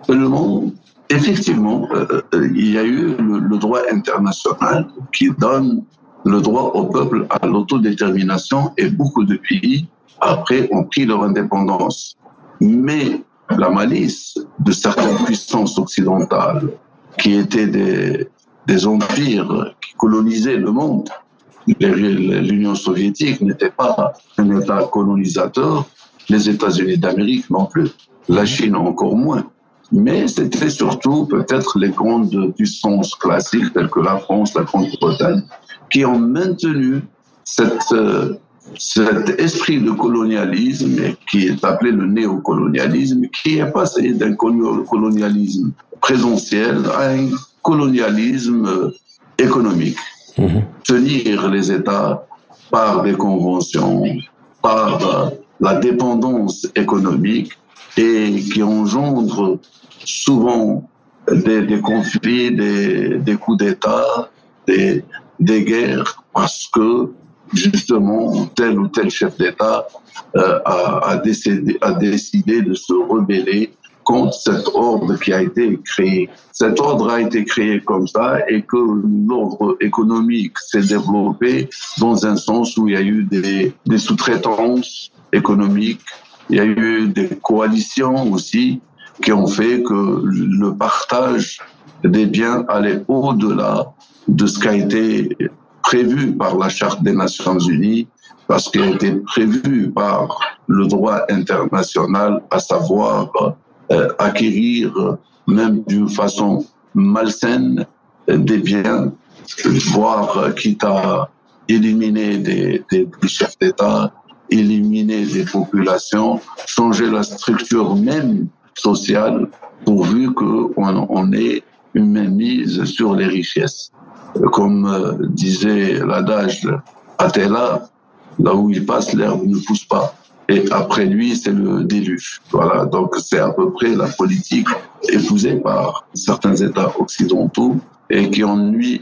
Seulement, effectivement, euh, euh, il y a eu le, droit international qui donne le droit au peuple à l'autodétermination et beaucoup de pays, après, ont pris leur indépendance. Mais la malice de certaines puissances occidentales, qui étaient des empires qui colonisaient le monde, l'Union soviétique n'était pas un État colonisateur, les États-Unis d'Amérique non plus, la Chine encore moins. Mais c'était surtout peut-être les grandes puissances classiques telles que la France, la Grande-Bretagne, qui ont maintenu euh, cet esprit de colonialisme qui est appelé le néocolonialisme, qui est passé d'un colonialisme présentiel à un colonialisme économique. Mhm. Tenir les États par des conventions, par la dépendance économique et qui engendre souvent des, conflits, des, coups d'État, des, guerres, parce que justement tel ou tel chef d'État euh, a décidé de se rebeller contre cet ordre qui a été créé. Cet ordre a été créé comme ça et que l'ordre économique s'est développé dans un sens où il y a eu des, sous-traitances économiques, il y a eu des coalitions aussi qui ont fait que le partage des biens allait au-delà de ce qui a été prévu par la Charte des Nations Unies, parce qu'il a été prévu par le droit international, à savoir acquérir, même d'une façon malsaine, des biens, voire quitte à éliminer des, des, chefs d'État, éliminer des populations, changer la structure même sociale, pourvu qu'on on ait une mainmise sur les richesses. Comme euh, disait l'adage Athéla, là où il passe, l'herbe ne pousse pas et après lui, c'est le déluge. Voilà, donc c'est à peu près la politique épousée par certains États occidentaux et qui ennuie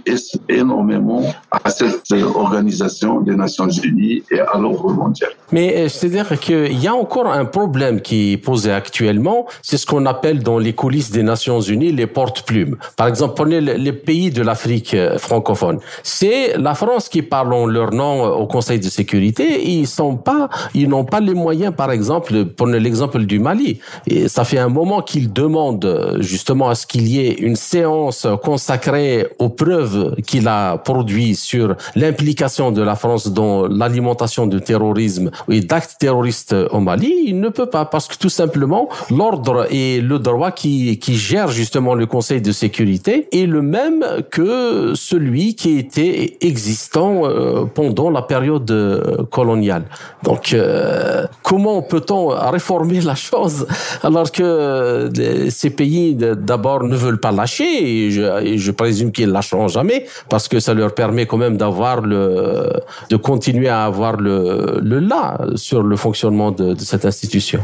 énormément à cette organisation des Nations Unies et à l'ordre mondial. Mais euh, c'est-à-dire qu'il y a encore un problème qui est posé actuellement, c'est ce qu'on appelle dans les coulisses des Nations Unies les porte-plumes. Par exemple, prenez les pays de l'Afrique euh, francophone. C'est la France qui parle en leur nom euh, au Conseil de sécurité. Ils sont pas, ils n'ont pas les moyens, par exemple, prenez l'exemple du Mali. Ça fait un moment qu'ils demandent justement à ce qu'il y ait une séance consacrée aux preuves qu'il a produit sur l'implication de la France dans l'alimentation du terrorisme et d'actes terroristes au Mali, il ne peut pas parce que tout simplement l'ordre et le droit qui, qui gère justement le Conseil de sécurité est le même que celui qui était existant euh, pendant la période euh, coloniale. Donc euh, comment peut-on réformer la chose alors que ces pays d'abord ne veulent pas lâcher et je, et présume qu'ils lâcheront jamais parce que ça leur permet quand même d'avoir le, de continuer à avoir le, le là sur le fonctionnement de, cette institution.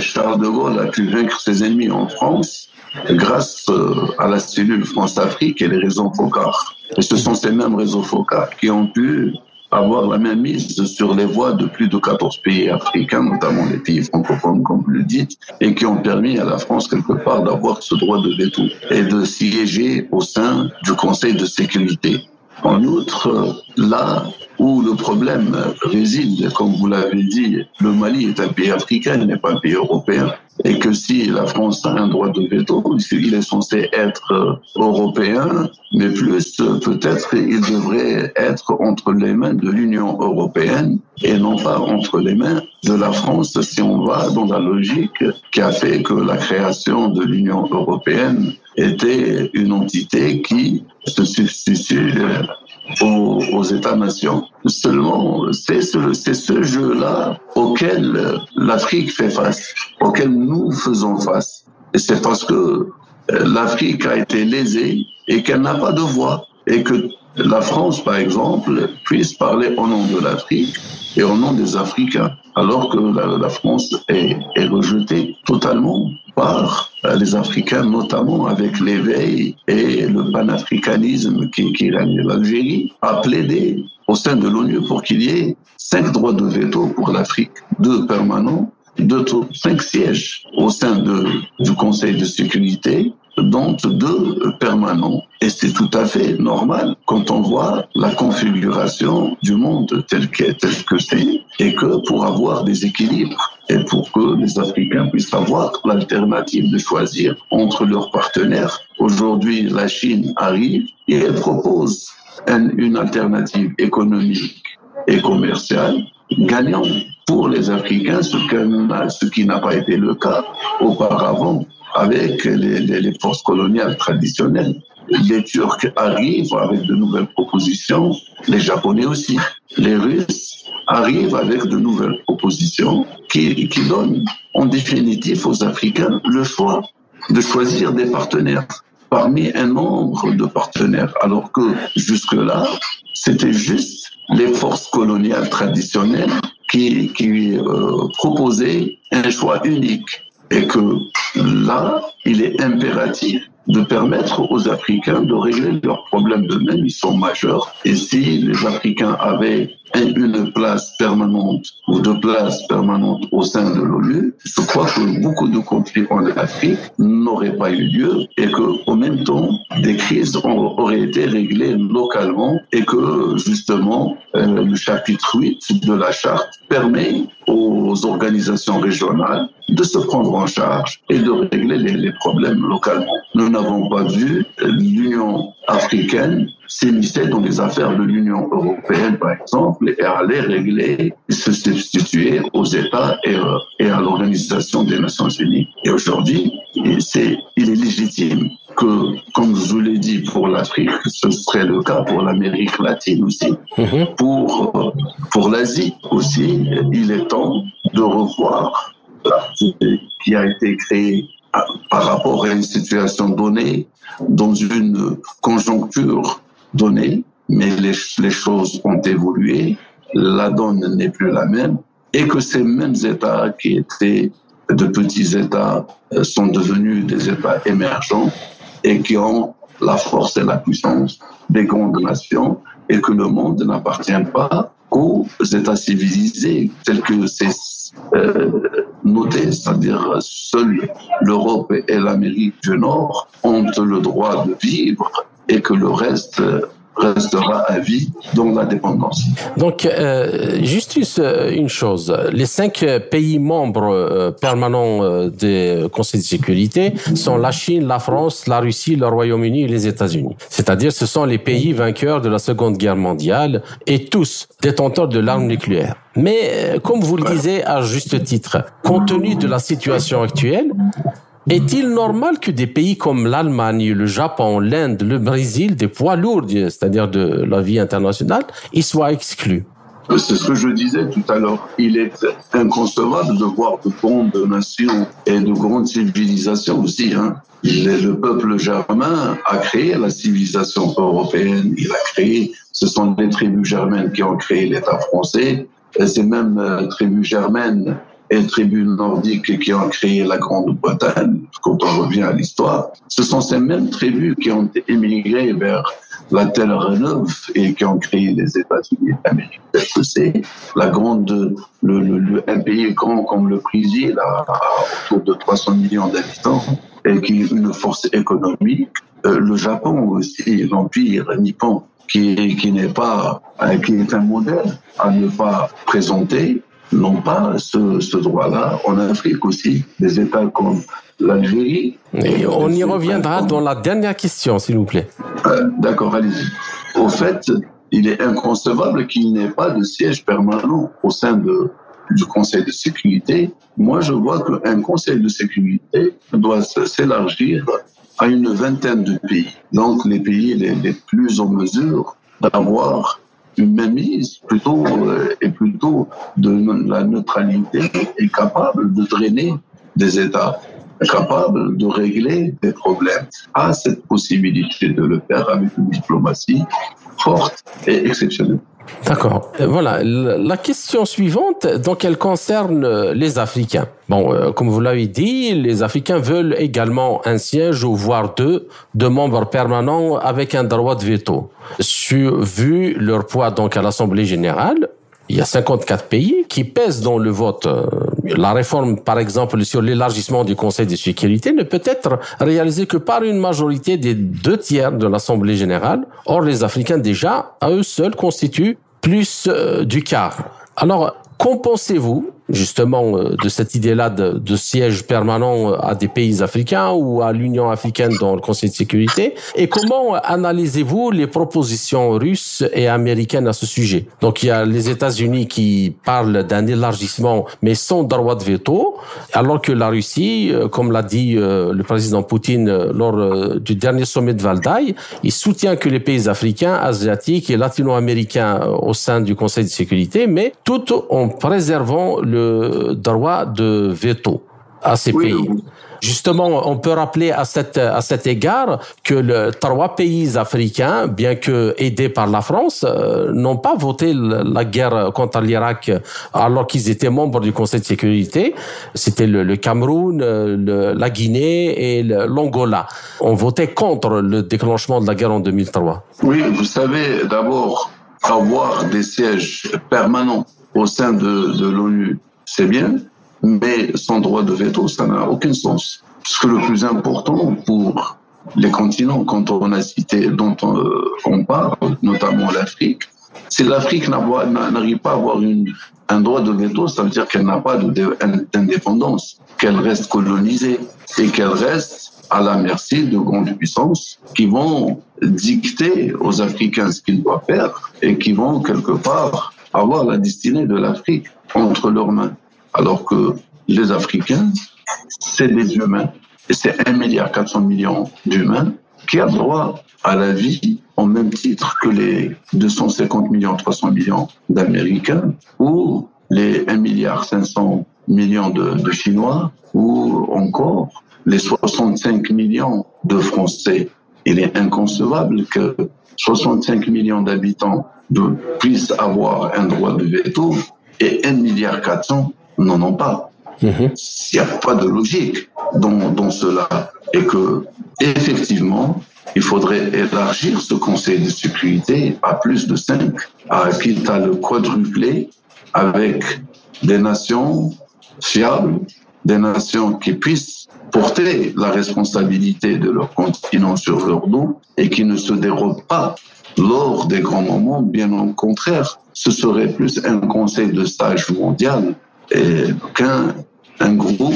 Charles de Gaulle a pu vaincre ses ennemis en France grâce euh, à la cellule France-Afrique et les réseaux FOCAR. Et ce sont ces mêmes réseaux FOCAR qui ont pu avoir la même mise sur les voies de plus de 14 pays africains, notamment les pays francophones, comme vous le dites, et qui ont permis à la France, quelque part, d'avoir ce droit de veto et de siéger au sein du Conseil de sécurité. En outre, là où le problème réside, comme vous l'avez dit, le Mali est un pays africain, il n'est pas un pays européen et que si la France a un droit de veto, il est censé être européen, mais plus peut-être il devrait être entre les mains de l'Union européenne et non pas entre les mains de la France si on va dans la logique qui a fait que la création de l'Union européenne était une entité qui se substitue aux, États-nations. Seulement, c'est ce, ce jeu-là auquel l'Afrique fait face, auquel nous faisons face. Et c'est parce que euh, l'Afrique a été lésée et qu'elle n'a pas de voix. Et que la France, par exemple, puisse parler au nom de l'Afrique et au nom des Africains, alors que la, France est, rejetée totalement par les Africains, notamment avec l'éveil et le panafricanisme qui, qui règne l'Algérie, a plaidé au sein de l'ONU pour qu'il y ait cinq droits de veto pour l'Afrique, deux permanents, deux, cinq sièges au sein du Conseil de sécurité dont deux permanents. Et c'est tout à fait normal quand on voit la configuration du monde tel que, tel que c'est et que pour avoir des équilibres et pour que les Africains puissent avoir l'alternative de choisir entre leurs partenaires. Aujourd'hui, la Chine arrive et elle propose une alternative économique et commerciale gagnant pour les Africains, ce qui n'a pas été le cas auparavant avec les, forces coloniales traditionnelles. Les Turcs arrivent avec de nouvelles propositions, les Japonais aussi. Les Russes arrivent avec de nouvelles propositions qui, qui donnent en définitive aux Africains le choix de choisir des partenaires parmi un nombre de partenaires, alors que jusque-là, c'était juste les forces coloniales traditionnelles qui, qui euh, proposaient un choix unique et que là, il est impératif de permettre aux Africains de régler leurs problèmes d'eux-mêmes. Ils sont majeurs. Et si les Africains avaient une place permanente ou deux places permanentes au sein de l'ONU, je crois que beaucoup de conflits en Afrique n'auraient pas eu lieu et que, au même temps, des crises auraient été réglées localement et que, justement, euh, le chapitre 8 de la charte permet aux organisations régionales de se prendre en charge et de régler les problèmes localement. Nous n'avons pas vu l'Union africaine s'immiscer dans les affaires de l'Union européenne, par exemple, et aller régler, se substituer aux États et, euh, et à l'Organisation des Nations Unies. Et aujourd'hui, c'est, il est légitime que, comme je vous l'ai dit pour l'Afrique, ce serait le cas pour l'Amérique latine aussi, mhm. pour, euh, pour l'Asie aussi, il est temps de revoir qui a été créé par rapport à une situation donnée, dans une conjoncture donnée, mais les, choses ont évolué, la donne n'est plus la même, et que ces mêmes États qui étaient de petits États euh, sont devenus des États émergents et qui ont la force et la puissance des grandes nations et que le monde n'appartient pas aux États civilisés tels que c'est euh, noté, c'est-à-dire seule l'Europe et l'Amérique du Nord ont le droit de vivre et que le reste restera à vie dans la dépendance. Donc, euh, juste une chose, les cinq pays membres euh, permanents euh, des Conseils de sécurité sont la Chine, la France, la Russie, le Royaume-Uni et les États-Unis. C'est-à-dire, ce sont les pays vainqueurs de la Seconde Guerre mondiale et tous détenteurs de l'arme nucléaire. Mais, euh, comme vous le disiez à juste titre, compte tenu de la situation actuelle, est-il normal que des pays comme l'Allemagne, le Japon, l'Inde, le Brésil, des poids lourds, c'est-à-dire de la vie internationale, y soient exclus? C'est ce que je disais tout à l'heure. Il est inconcevable de voir de grandes nations et de grandes civilisations aussi. Hein. Le peuple germain a créé la civilisation européenne. Il a créé, ce sont les tribus germaines qui ont créé l'État français. Et ces mêmes euh, tribus germaines et tribus nordiques qui ont créé la Grande-Bretagne, quand on revient à l'histoire, ce sont ces mêmes tribus qui ont émigré vers la Terre Neuve et qui ont créé les États-Unis d'Amérique. C'est la grande, le, le, un pays grand comme le Brésil, à, autour de 300 millions d'habitants, et qui a une force économique? Euh, le Japon aussi, l'empire nippon, qui, qui n'est pas, euh, qui est un modèle à ne pas présenter, n'ont pas ce, ce droit-là. En Afrique aussi, des États comme l'Algérie. Et on y reviendra dans la dernière question, s'il vous plaît. Euh, D'accord, allez-y. Au fait, il est inconcevable qu'il n'y ait pas de siège permanent au sein de, du Conseil de sécurité. Moi, je vois qu'un Conseil de sécurité doit s'élargir à une vingtaine de pays. Donc, les pays les, les plus en mesure d'avoir mainmise plutôt euh, et plutôt de la neutralité est capable de drainer des États capable de régler des problèmes, a cette possibilité de le faire avec une diplomatie forte et exceptionnelle. D'accord. Euh, voilà. La question suivante, donc elle concerne les Africains? Bon, euh, comme vous l'avez dit, les Africains veulent également un siège ou voire deux de membres permanents avec un droit de veto. Sur, vu leur poids donc à l'Assemblée générale, il y a 54 pays qui pèsent dans le vote. Euh, la réforme, par exemple, sur l'élargissement du Conseil de sécurité ne peut être réalisée que par une majorité des deux tiers de l'Assemblée générale. Or, les Africains, déjà, à eux seuls, constituent plus euh, du quart. Alors, qu'en pensez-vous justement euh, de cette idée-là de, de, siège permanent à des pays africains ou à l'Union africaine dans le Conseil de sécurité. Et comment analysez-vous les propositions russes et américaines à ce sujet? Donc il y a les États-Unis qui parlent d'un élargissement mais sans droit de veto, alors que la Russie, euh, comme l'a dit euh, le président Poutine lors du dernier sommet de Valdaï, il soutient que les pays africains, asiatiques et latino-américains au sein du Conseil de sécurité, mais tout en préservant le le droit de veto à ces Oui, pays. oui. Justement, on peut rappeler à, cet à cet égard que les trois pays africains, bien que aidés par la France, euh, n'ont pas voté le- la guerre contre l'Irak alors qu'ils étaient membres du Conseil de sécurité. C'était le, le Cameroun, euh, le- la Guinée et le- l'Angola. On votait contre le déclenchement de la guerre en 2003. Oui, vous savez, d'abord, avoir des sièges permanents au sein de, de l'ONU, c'est bien, mais sans droit de veto, ça n'a aucun sens. Parce que le plus important pour les continents, quand on a cité, dont on, on parle, notamment l'Afrique, si l'Afrique n'arrive pas à avoir un droit de veto, ça veut dire qu'elle n'a pas d'indépendance, qu'elle reste colonisée et qu'elle reste à la merci de grandes puissances qui vont dicter aux Africains ce qu'ils doivent faire et qui vont quelque part avoir la destinée de l'Afrique entre leurs mains. Alors que les Africains, c'est des humains et c'est 1 milliard 400 millions d'humains qui a droit à la vie au même titre que les 250 millions, 300 millions d'Américains ou les 1 milliard 500 millions de, de Chinois ou encore les 65 millions de Français. Il est inconcevable que 65 millions d'habitants puissent avoir un droit de veto et 1 milliard 400 n'en ont pas. Il n'y a pas de logique dans, dans cela. Et que, effectivement, il faudrait élargir ce Conseil de sécurité à plus de 5, à quitte à le quadrupler avec des nations fiables, des nations qui puissent porter la responsabilité de leur continent sur leur dos et qui ne se dérobent pas lors des grands moments. Bien au contraire, ce serait plus un conseil de stage mondial qu'un un groupe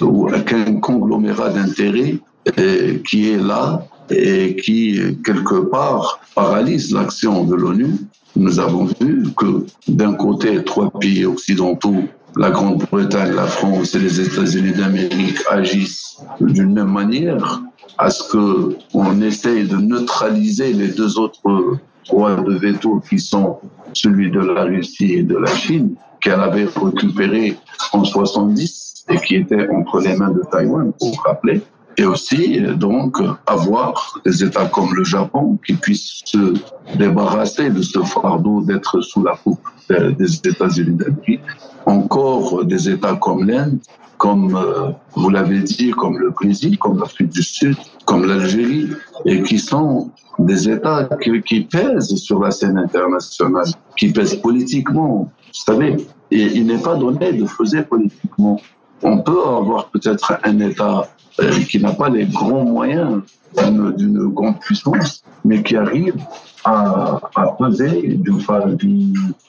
ou qu'un conglomérat d'intérêts euh, qui est là et qui, quelque part, paralyse l'action de l'ONU. Nous avons vu que d'un côté, trois pays occidentaux, la Grande-Bretagne, la France et les États-Unis d'Amérique agissent d'une même manière à ce que on essaye de neutraliser les deux autres droits de veto qui sont celui de la Russie et de la Chine, qu'elle avait récupéré en 70 et qui était entre les mains de Taïwan, pour rappeler. Et aussi, donc, avoir des États comme le Japon qui puissent se débarrasser de ce fardeau d'être sous la coupe des États-Unis d'Amérique. Encore des États comme l'Inde, comme euh, vous l'avez dit, comme le Brésil, comme l'Afrique du Sud, comme l'Algérie, et qui sont des États qui, pèsent sur la scène internationale, qui pèsent politiquement. Vous savez, et il n'est pas donné de faire politiquement. On peut avoir peut-être un État euh, qui n'a pas les grands moyens d'une grande puissance, mais qui arrive à, peser d'une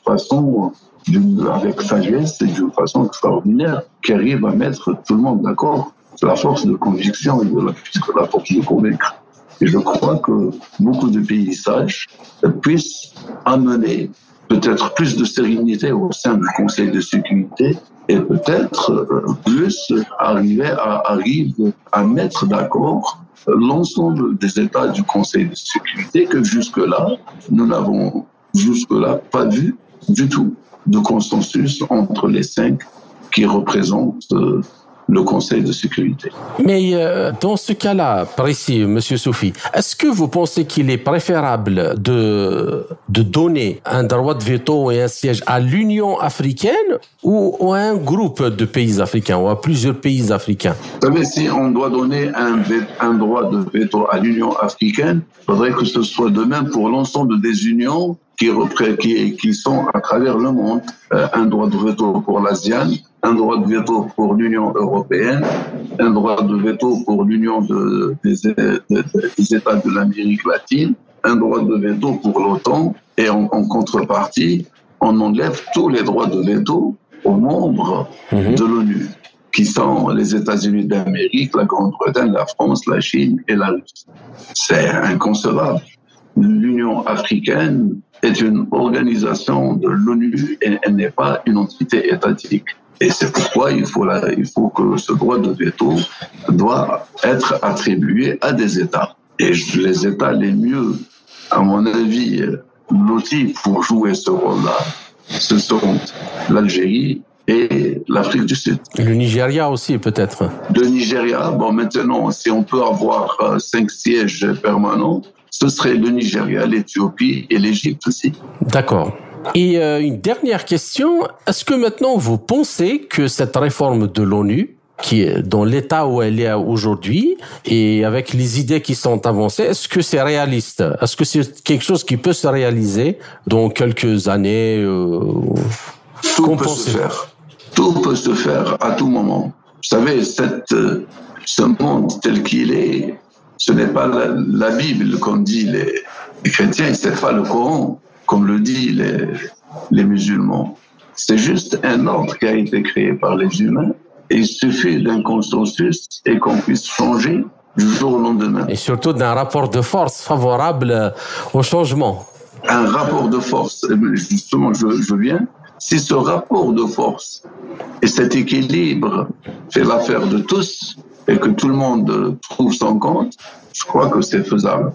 façon avec sagesse et d'une façon extraordinaire, qui arrive à mettre tout le monde d'accord. la force de conviction et de la, la force de convaincre. Et je crois que beaucoup de pays sages puissent amener peut-être plus de sérénité au sein du Conseil de sécurité et peut-être euh, plus arriver à, arriver à mettre d'accord l'ensemble des États du Conseil de sécurité que jusque-là, nous n'avons jusque-là pas vu du tout de consensus entre les cinq qui représentent euh, le Conseil de sécurité. Mais euh, dans ce cas-là, précis, Monsieur Soufi, est-ce que vous pensez qu'il est préférable de, de donner un droit de veto et un siège à l'Union africaine ou, à un groupe de pays africains ou à plusieurs pays africains? Vous savez, si on doit donner un, un droit de veto à l'Union africaine, il faudrait que ce soit de même pour l'ensemble des unions qui, qui, qui sont à travers le monde. Euh, un droit de veto pour l'ASEAN, un droit de veto pour l'Union européenne, un droit de veto pour l'Union de, des, États de l'Amérique latine, un droit de veto pour l'OTAN, et en, contrepartie, on enlève tous les droits de veto aux membres mhm. de l'ONU, qui sont les États-Unis d'Amérique, la Grande-Bretagne, la France, la Chine et la Russie. C'est inconcevable. L'Union africaine est une organisation de l'ONU et elle n'est pas une entité étatique. Et c'est pourquoi il faut, il faut que ce droit de veto doit être attribué à des États. Et les États les mieux, à mon avis, lotis pour jouer ce rôle-là, ce sont l'Algérie et l'Afrique du Sud. Le Nigeria aussi, peut-être. Le Nigeria, bon, maintenant, si on peut avoir euh, cinq sièges permanents, ce serait le Nigeria, l'Éthiopie et l'Égypte aussi. D'accord. Et euh, une dernière question, est-ce que maintenant vous pensez que cette réforme de l'ONU, qui est dans l'état où elle est aujourd'hui et avec les idées qui sont avancées, est-ce que c'est réaliste? Est-ce que c'est quelque chose qui peut se réaliser dans quelques années euh, Tout peut se faire. Tout peut se faire à tout moment. Vous savez, cette, euh, ce monde tel qu'il est, ce n'est pas la, Bible, comme disent les, les chrétiens, c'est pas le Coran comme le disent les, les musulmans. C'est juste un ordre qui a été créé par les humains. Et il suffit d'un consensus et qu'on puisse changer du jour au lendemain. Et surtout d'un rapport de force favorable au changement. Un rapport de force, justement, je, je viens. Si ce rapport de force et cet équilibre fait l'affaire de tous et que tout le monde trouve son compte, je crois que c'est faisable.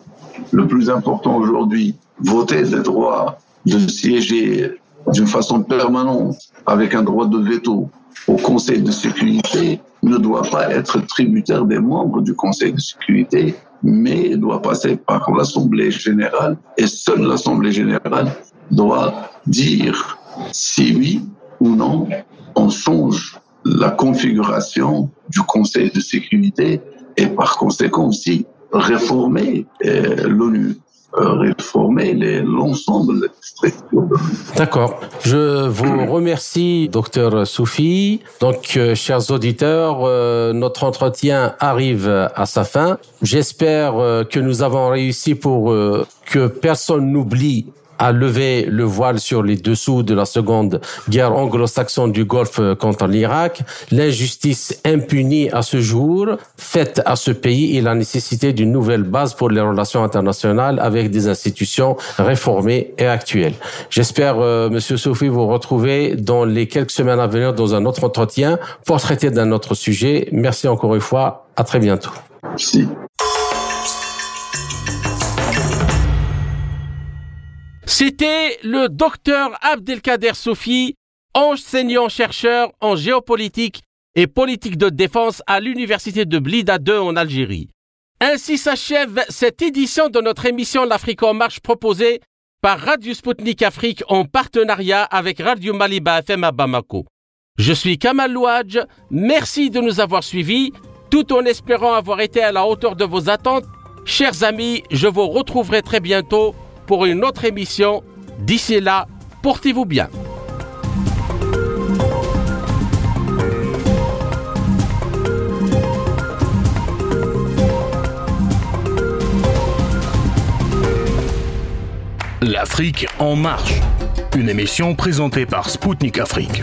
Le plus important aujourd'hui, voter le droit de siéger d'une façon permanente avec un droit de veto au Conseil de sécurité ne doit pas être tributaire des membres du Conseil de sécurité, mais doit passer par l'Assemblée générale. Et seule l'Assemblée générale doit dire si oui ou non on change la configuration du Conseil de sécurité et par conséquent aussi réformer euh, l'ONU. Euh, réformer l'ensemble des structures. D'accord. Je vous remercie, docteur Soufi. Donc, euh, chers auditeurs, euh, notre entretien arrive à sa fin. J'espère que nous avons réussi pour que personne n'oublie a levé le voile sur les dessous de la seconde guerre anglo-saxonne du Golfe contre l'Irak, l'injustice impunie à ce jour faite à ce pays et la nécessité d'une nouvelle base pour les relations internationales avec des institutions réformées et actuelles. J'espère, euh, Monsieur Sophie, vous retrouver dans les quelques semaines à venir dans un autre entretien pour traiter d'un autre sujet. Merci encore une fois. À très bientôt. Merci. C'était le docteur Abdelkader Sofi, enseignant-chercheur en géopolitique et politique de défense à l'université de Blida 2 en Algérie. Ainsi s'achève cette édition de notre émission L'Afrique en marche proposée par Radio Sputnik Afrique en partenariat avec Radio Maliba FM à Bamako. Je suis Kamal Louadj, merci de nous avoir suivis, tout en espérant avoir été à la hauteur de vos attentes. Chers amis, je vous retrouverai très bientôt pour une autre émission. D'ici là, portez-vous bien. L'Afrique en marche, une émission présentée par Spoutnik Afrique.